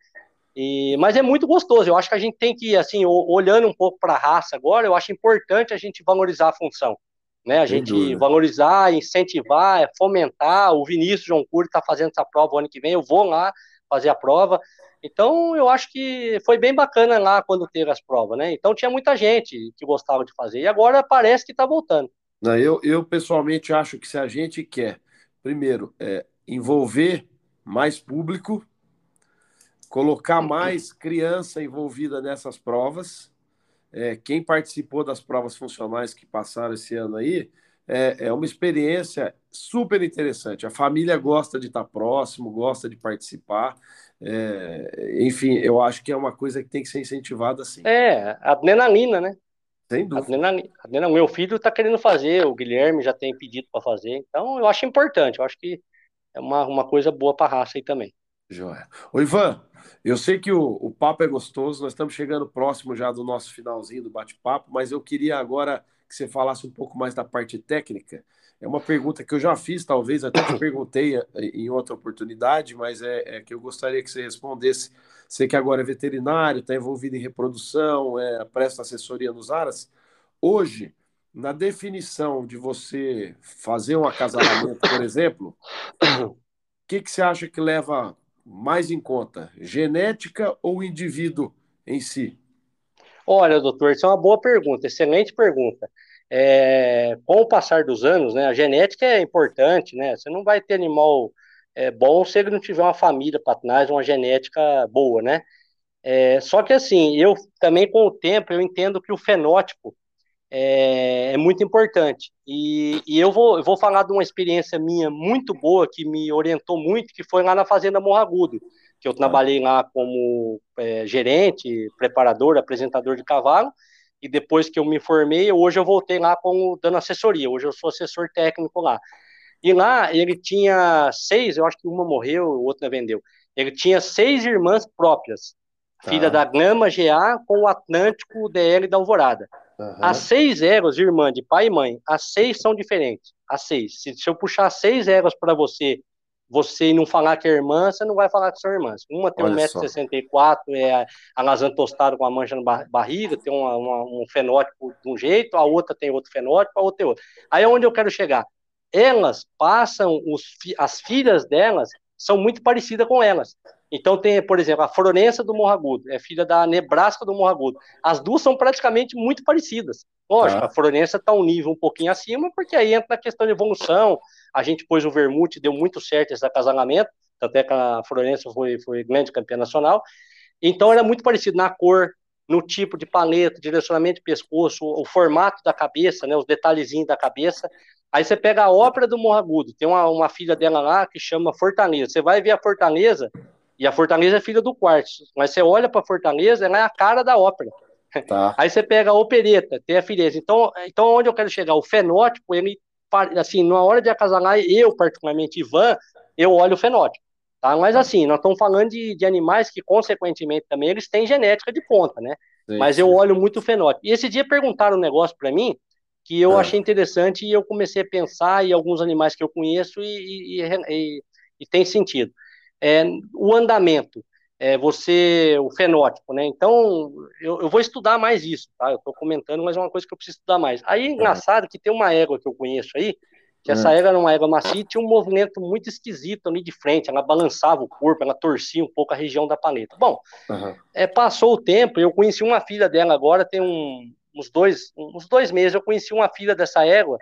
E, mas é muito gostoso. Eu acho que a gente tem que, assim, olhando um pouco para a raça agora, eu acho importante a gente valorizar a função né? A gente dúvida. valorizar, incentivar, fomentar. O Vinícius João Cury está fazendo essa prova o ano que vem, eu vou lá fazer a prova. Então, eu acho que foi bem bacana lá quando teve as provas, né? Então, tinha muita gente que gostava de fazer. E agora parece que está voltando. Não, eu, eu, pessoalmente, acho que se a gente quer, primeiro, é, envolver mais público, colocar mais criança envolvida nessas provas, é, quem participou das provas funcionais que passaram esse ano aí, é, é, uma experiência super interessante. A família gosta de estar próximo, gosta de participar. É, enfim, eu acho que é uma coisa que tem que ser incentivada assim. É, adrenalina, né? Sem dúvida. Adrenalina, adrenalina. Meu filho está querendo fazer, o Guilherme já tem pedido para fazer, então eu acho importante. Eu acho que é uma, uma coisa boa para a raça aí também. Joia. Ô Ivan, eu sei que o, o papo é gostoso, nós estamos chegando próximo já do nosso finalzinho do bate-papo, mas eu queria agora que você falasse um pouco mais da parte técnica. É uma pergunta que eu já fiz, talvez até te perguntei eh, em outra oportunidade, mas é, é, que eu gostaria que você respondesse. Você que agora é veterinário, está envolvido em reprodução, é, presta assessoria nos aras. Hoje, na definição de você fazer um acasalamento, por exemplo, o que, que você acha que leva mais em conta, genética ou indivíduo em si? Olha, doutor, isso é uma boa pergunta, excelente pergunta. É, com o passar dos anos, né, a genética é importante, né? Você não vai ter animal é, bom se ele não tiver uma família para trás, uma genética boa, né? É, só que assim, eu também com o tempo eu entendo que o fenótipo é, é muito importante. E, e, eu, vou, eu vou falar de uma experiência minha muito boa, que me orientou muito, que foi lá na Fazenda Morragudo, que eu trabalhei lá como é, gerente, preparador, apresentador de cavalo, e depois que eu me formei, hoje eu voltei lá como dando assessoria, hoje eu sou assessor técnico lá. E lá ele tinha seis, eu acho que uma morreu, outra vendeu. Ele tinha seis irmãs próprias, tá. filha da Gama GA com o Atlântico DL da Alvorada. Uhum. As seis éguas, irmã de pai e mãe, as seis são diferentes. As seis. Se, se eu puxar seis éguas para você, você não falar que é irmã, você não vai falar que são irmãs. Uma tem 1,64m, é a lasanha tostada com a mancha na barriga, tem uma, uma, um fenótipo de um jeito, a outra tem outro fenótipo, a outra tem outro. Aí é onde eu quero chegar. Elas passam, os, as filhas delas são muito parecidas com elas. Então tem, por exemplo, a Florença do Morragudo, é filha da Nebraska do Morragudo. As duas são praticamente muito parecidas. Lógico, tá. a Florença está um nível um pouquinho acima, porque aí entra na questão de evolução. A gente pôs o vermute, deu muito certo esse acasalamento, até que a Florença foi, foi grande campeã nacional. Então era muito parecido na cor, no tipo de paleta, direcionamento de pescoço, o, o formato da cabeça, né, os detalhezinhos da cabeça. Aí você pega a ópera do Morragudo, tem uma, uma filha dela lá que chama Fortaleza. Você vai ver a Fortaleza, e a Fortaleza é filha do Quartzo. Mas você olha para Fortaleza, ela é a cara da ópera. Tá. [LAUGHS] Aí você pega a opereta, tem a filheza. Então, então, onde eu quero chegar? O fenótipo, ele, assim, na hora de acasalar, eu, particularmente, Ivan, eu olho o fenótipo. Tá? Mas, assim, nós estamos falando de, de animais que, consequentemente, também eles têm genética de ponta, né? Sim, Mas eu olho muito o fenótipo. E esse dia perguntaram um negócio para mim que eu é. achei interessante e eu comecei a pensar em alguns animais que eu conheço e, e, e, e tem sentido é, o andamento, é, você, o fenótipo, né? Então, eu, eu vou estudar mais isso, tá? Eu estou comentando, mas é uma coisa que eu preciso estudar mais. Aí, engraçado que tem uma égua que eu conheço aí, que essa égua era uma égua macia e tinha um movimento muito esquisito ali de frente, ela balançava o corpo, ela torcia um pouco a região da paleta. Bom, uhum. é, passou o tempo, eu conheci uma filha dela agora, tem um, uns, dois, uns dois meses, eu conheci uma filha dessa égua,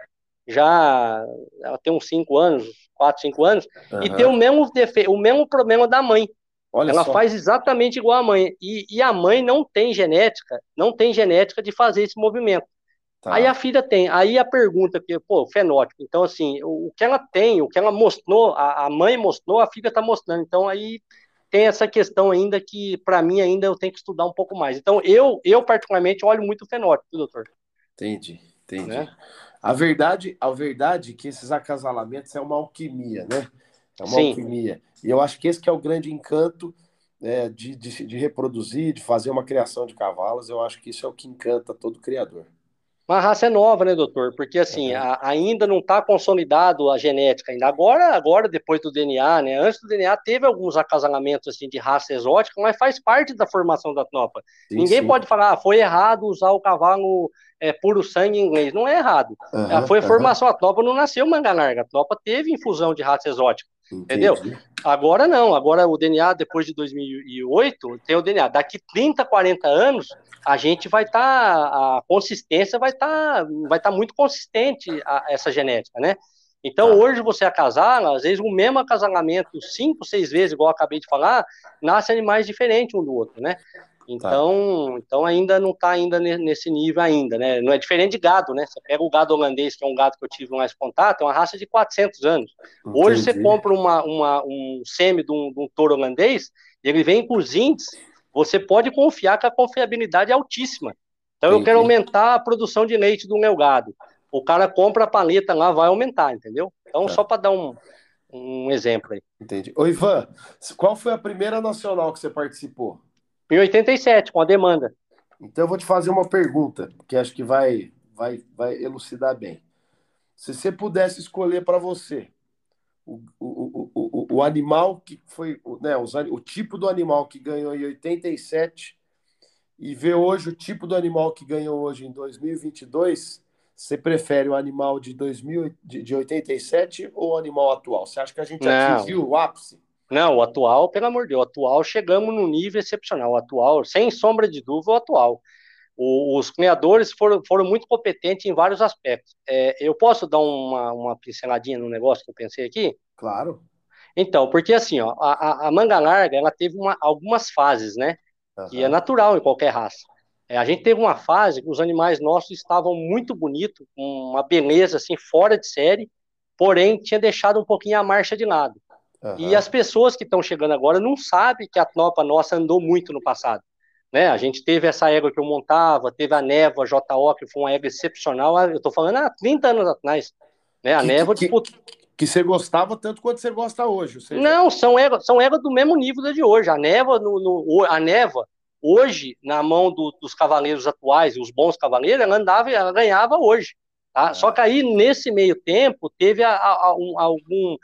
já ela tem uns cinco anos, 4, 5 anos, uhum. e tem o mesmo, defe... o mesmo problema da mãe. Olha ela só. faz exatamente igual a mãe. E, e, a mãe não tem genética, não tem genética de fazer esse movimento. Tá. Aí a filha tem. Aí a pergunta, que, pô, fenótipo. Então, assim, o, o que ela tem, o que ela mostrou, a, a mãe mostrou, a filha está mostrando. Então, aí tem essa questão ainda que, para mim, ainda eu tenho que estudar um pouco mais. Então, eu, eu particularmente, olho muito o fenótipo, doutor. Entendi, entendi. Né? A verdade, a verdade é que esses acasalamentos é uma alquimia, né? É uma Sim. alquimia. E eu acho que esse que é o grande encanto é, de, de, de, reproduzir, de fazer uma criação de cavalos. Eu acho que isso é o que encanta todo criador. Uma raça é nova, né, doutor? Porque assim, a, ainda não está consolidado a genética ainda. Agora, agora, depois do DNA, né? Antes do DNA teve alguns acasalamentos assim de raça exótica, mas faz parte da formação da tropa. Sim, Ninguém sim. pode falar, ah, foi errado usar o cavalo é, puro sangue inglês. Não é errado. Uhum, foi a formação, uhum. a tropa não nasceu manga larga, a tropa teve infusão de raça exótica. Entendi. Entendeu? Agora não, agora o DNA, depois de 2008, tem o DNA. Daqui 30, 40 anos, a gente vai estar, tá, a consistência vai estar tá, vai tá muito consistente a, essa genética, né? Então, tá. hoje você acasar, às vezes o mesmo acasalamento, cinco, seis vezes, igual eu acabei de falar, nasce animais diferentes um do outro, né? Então, tá. então ainda não está ainda nesse nível ainda, né? Não é diferente de gado, né? Você pega o gado holandês, que é um gado que eu tive mais contato, é uma raça de 400 anos. Entendi. Hoje você compra uma, uma, um semi de um, de um touro holandês, ele vem com os índices, você pode confiar que a confiabilidade é altíssima. Então Entendi. eu quero aumentar a produção de leite do meu gado. O cara compra a paleta lá, vai aumentar, entendeu? Então, tá. só para dar um, um exemplo aí. Entendi. Ô, Ivan, qual foi a primeira nacional que você participou? Em 87, com a demanda. Então eu vou te fazer uma pergunta, que acho que vai, vai, vai elucidar bem. Se você pudesse escolher para você o, o, o, o, animal que foi, né, os, o tipo do animal que ganhou em 87 e ver hoje o tipo do animal que ganhou hoje em 2022, você prefere o animal de, 2000, de, de 87 ou o animal atual? Você acha que a gente Não. atingiu o ápice? Não, o atual, pelo amor de Deus, o atual chegamos num nível excepcional. O atual, sem sombra de dúvida, o atual. O, os criadores foram, foram muito competentes em vários aspectos. É, eu posso dar uma, uma pinceladinha no negócio que eu pensei aqui? Claro. Então, porque assim, ó, a, a manga larga, ela teve uma, algumas fases, né? Uhum. Que é natural em qualquer raça. É, a gente teve uma fase que os animais nossos estavam muito bonitos, com uma beleza assim, fora de série, porém tinha deixado um pouquinho a marcha de lado. Uhum. E as pessoas que estão chegando agora não sabem que a tropa nossa andou muito no passado. Né? A gente teve essa égua que eu montava, teve a névoa JO, que foi uma égua excepcional, eu estou falando há 30 anos atrás. Né? A que, névoa que, que, que, você gostava tanto quanto você gosta hoje. Seja... Não, são éguas, são éguas do mesmo nível da de hoje. A névoa, no, no a névoa, hoje, na mão do, dos cavaleiros atuais, os bons cavaleiros, ela andava, ela ganhava hoje. Tá? É. Só que aí, nesse meio tempo, teve a, a, um, algum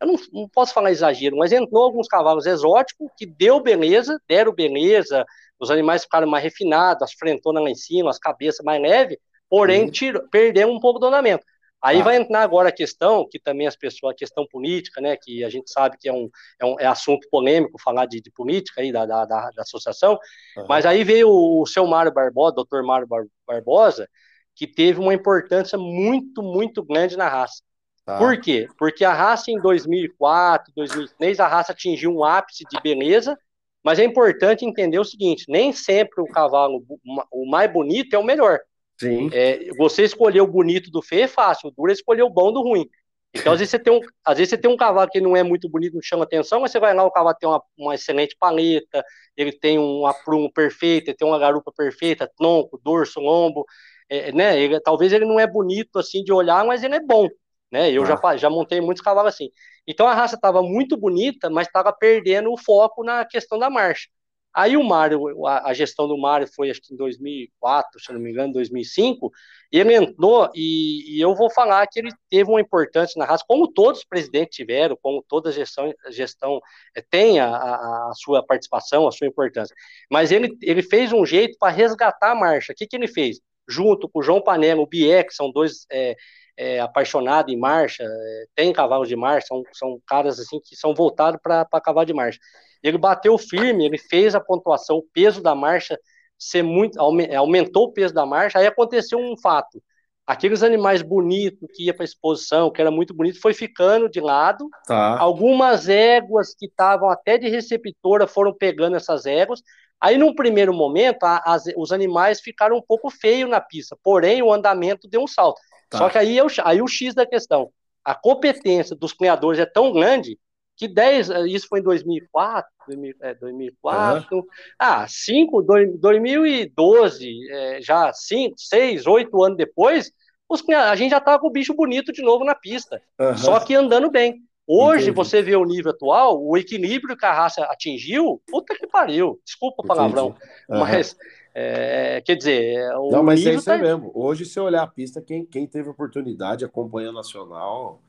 eu não, não, posso falar exagero, mas entrou alguns cavalos exóticos que deu beleza, deram beleza, os animais ficaram mais refinados, as frentonas lá em cima, as cabeças mais leves, porém uhum. perderam um pouco do ornamento. Aí ah. vai entrar agora a questão, que também as pessoas, a questão política, né, que a gente sabe que é um, é um é assunto polêmico falar de, de política aí da, da, da, da associação, uhum. mas aí veio o, o seu Mário Barbosa, doutor Mário Bar Barbosa, que teve uma importância muito, muito grande na raça. Tá. Por quê? Porque a raça em 2004, 2003, a raça atingiu um ápice de beleza, mas é importante entender o seguinte: nem sempre o cavalo, o mais bonito é o melhor. Sim. É, você escolher o bonito do feio é fácil, o duro é escolher o bom do ruim. Então, às vezes, você tem um, às vezes você tem um cavalo que não é muito bonito, não chama atenção, mas você vai lá, o cavalo tem uma, uma excelente paleta, ele tem um aprumo perfeito, ele tem uma garupa perfeita, tronco, dorso, lombo, é, né? Ele, talvez ele não é bonito assim de olhar, mas ele é bom né? Eu ah. já, já montei muitos cavalos assim. Então a raça estava muito bonita, mas estava perdendo o foco na questão da marcha. Aí o Mário, a, a, gestão do Mário foi acho que em 2004, se não me engano, 2005, ele entrou e, e, eu vou falar que ele teve uma importância na raça, como todos os presidentes tiveram, como toda a gestão, gestão é, tem a, a, a, sua participação, a sua importância. Mas ele, ele fez um jeito para resgatar a marcha. O que, que ele fez? Junto com o João Panela, o Bié, que são dois é, é, apaixonado em marcha, é, tem cavalos de marcha, são, são caras assim que são voltados para cavalo de marcha. Ele bateu firme, ele fez a pontuação, o peso da marcha ser muito aumentou o peso da marcha. Aí aconteceu um fato: aqueles animais bonitos que ia para exposição, que era muito bonito, foi ficando de lado. Tá. Algumas éguas que estavam até de receptora foram pegando essas éguas. Aí, num primeiro momento, a, as, os animais ficaram um pouco feios na pista, porém o andamento deu um salto. Tá. Só que aí, eu, aí o X da questão, a competência dos criadores é tão grande que 10, isso foi em 2004, 2000, é, 2004, uhum. ah, 5, 2012, é, já 5, 6, 8 anos depois, os, a gente já tava com o bicho bonito de novo na pista, uhum. só que andando bem. Hoje, Entendi. você vê o nível atual, o equilíbrio que a raça atingiu, puta que pariu, desculpa o palavrão, uhum. mas é, quer dizer, o Não, mas é isso tá... mesmo. Hoje, se olhar a pista, quem, quem teve oportunidade acompanha Nacional.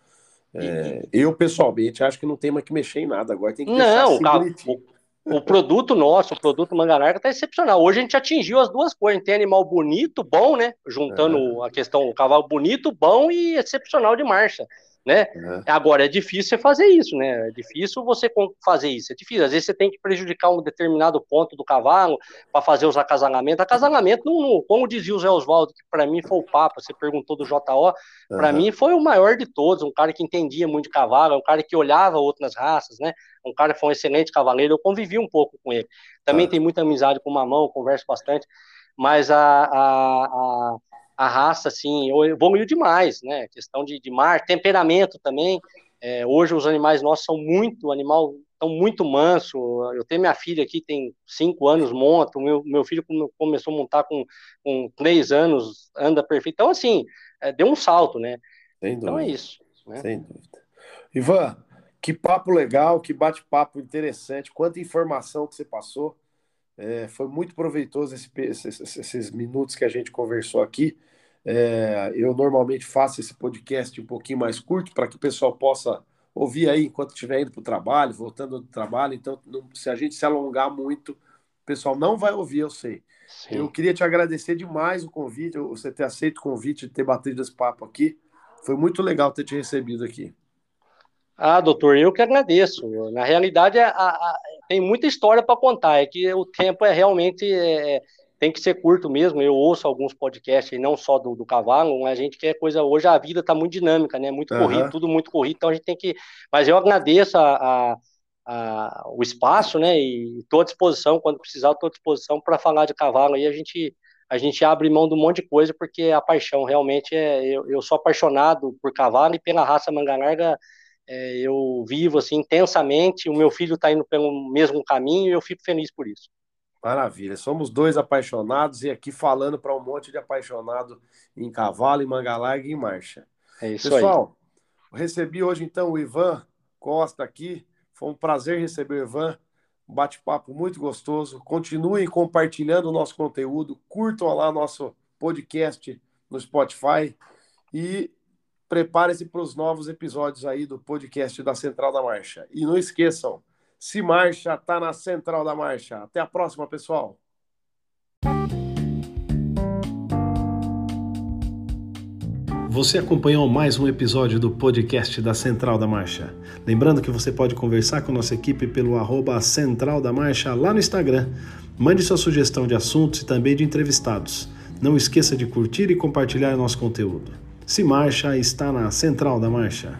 É, e... Eu, pessoalmente, acho que não tem mais que mexer em nada. Agora tem que Não, assim o, o, produto nosso, o produto Manga Larga, tá excepcional. Hoje a gente atingiu as duas coisas. A gente tem animal bonito, bom, né? Juntando é. a questão, o cavalo bonito, bom e excepcional de marcha né? Uhum. Agora, é difícil você fazer isso, né? É difícil você fazer isso, é difícil. Às vezes você tem que prejudicar um determinado ponto do cavalo para fazer os acasalamentos. Acasalamento, não, não, como dizia o Zé Oswaldo, que para mim foi o Papa, você perguntou do JO, para uhum. mim foi o maior de todos, um cara que entendia muito de cavalo, um cara que olhava outras raças, né? Um cara que foi um excelente cavaleiro, eu convivi um pouco com ele. Também uhum. tem muita amizade com o Mamão, converso bastante, mas a, a, a a raça, assim, evoluiu demais, né? Questão de, de mar, temperamento também. É, hoje os animais nossos são muito, animal estão muito manso. Eu tenho minha filha aqui, tem cinco anos, monta. O meu, meu filho começou a montar com, com três anos, anda perfeito. Então, assim, é, deu um salto, né? Sem então é isso. Né? Sem dúvida. Ivan, Que papo legal, que bate-papo interessante, quanta informação que você passou. É, foi muito proveitoso esse, esses, esses, minutos que a gente conversou aqui. É, eu normalmente faço esse podcast um pouquinho mais curto para que o pessoal possa ouvir aí enquanto estiver indo para o trabalho, voltando do trabalho. Então, não, se a gente se alongar muito, o pessoal não vai ouvir, eu sei. Sim. Eu queria te agradecer demais o convite, você ter aceito o convite de ter batido esse papo aqui. Foi muito legal ter te recebido aqui. Ah, doutor, eu que agradeço. Na realidade, a, a, tem muita história para contar. É que o tempo é realmente é, tem que ser curto mesmo. Eu ouço alguns podcasts, não só do, do cavalo, mas a gente quer coisa. Hoje a vida está muito dinâmica, né? Muito uhum. corrido, tudo muito corrido. Então a gente tem que. Mas eu agradeço a, a, o espaço, né? E estou à disposição, quando precisar, estou à disposição para falar de cavalo. Aí a gente, a gente abre mão de um monte de coisa, porque a paixão realmente é. Eu, eu sou apaixonado por cavalo e pela raça manga larga é, eu vivo assim intensamente, o meu filho está indo pelo mesmo caminho e eu fico feliz por isso. Maravilha, somos dois apaixonados e aqui falando para um monte de apaixonado em cavalo, em manga larga e em marcha. É isso Pessoal, aí. recebi hoje então o Ivan Costa aqui, foi um prazer receber o Ivan, um bate-papo muito gostoso. Continuem compartilhando o nosso conteúdo, curtam lá nosso podcast no Spotify e prepare-se para os novos episódios aí do podcast da Central da Marcha. E não esqueçam, se marcha, tá na Central da Marcha. Até a próxima, pessoal. Você acompanhou mais um episódio do podcast da Central da Marcha. Lembrando que você pode conversar com nossa equipe pelo arroba Central da Marcha lá no Instagram. Mande sua sugestão de assuntos e também de entrevistados. Não esqueça de curtir e compartilhar nosso conteúdo. Se marcha, está na central da marcha.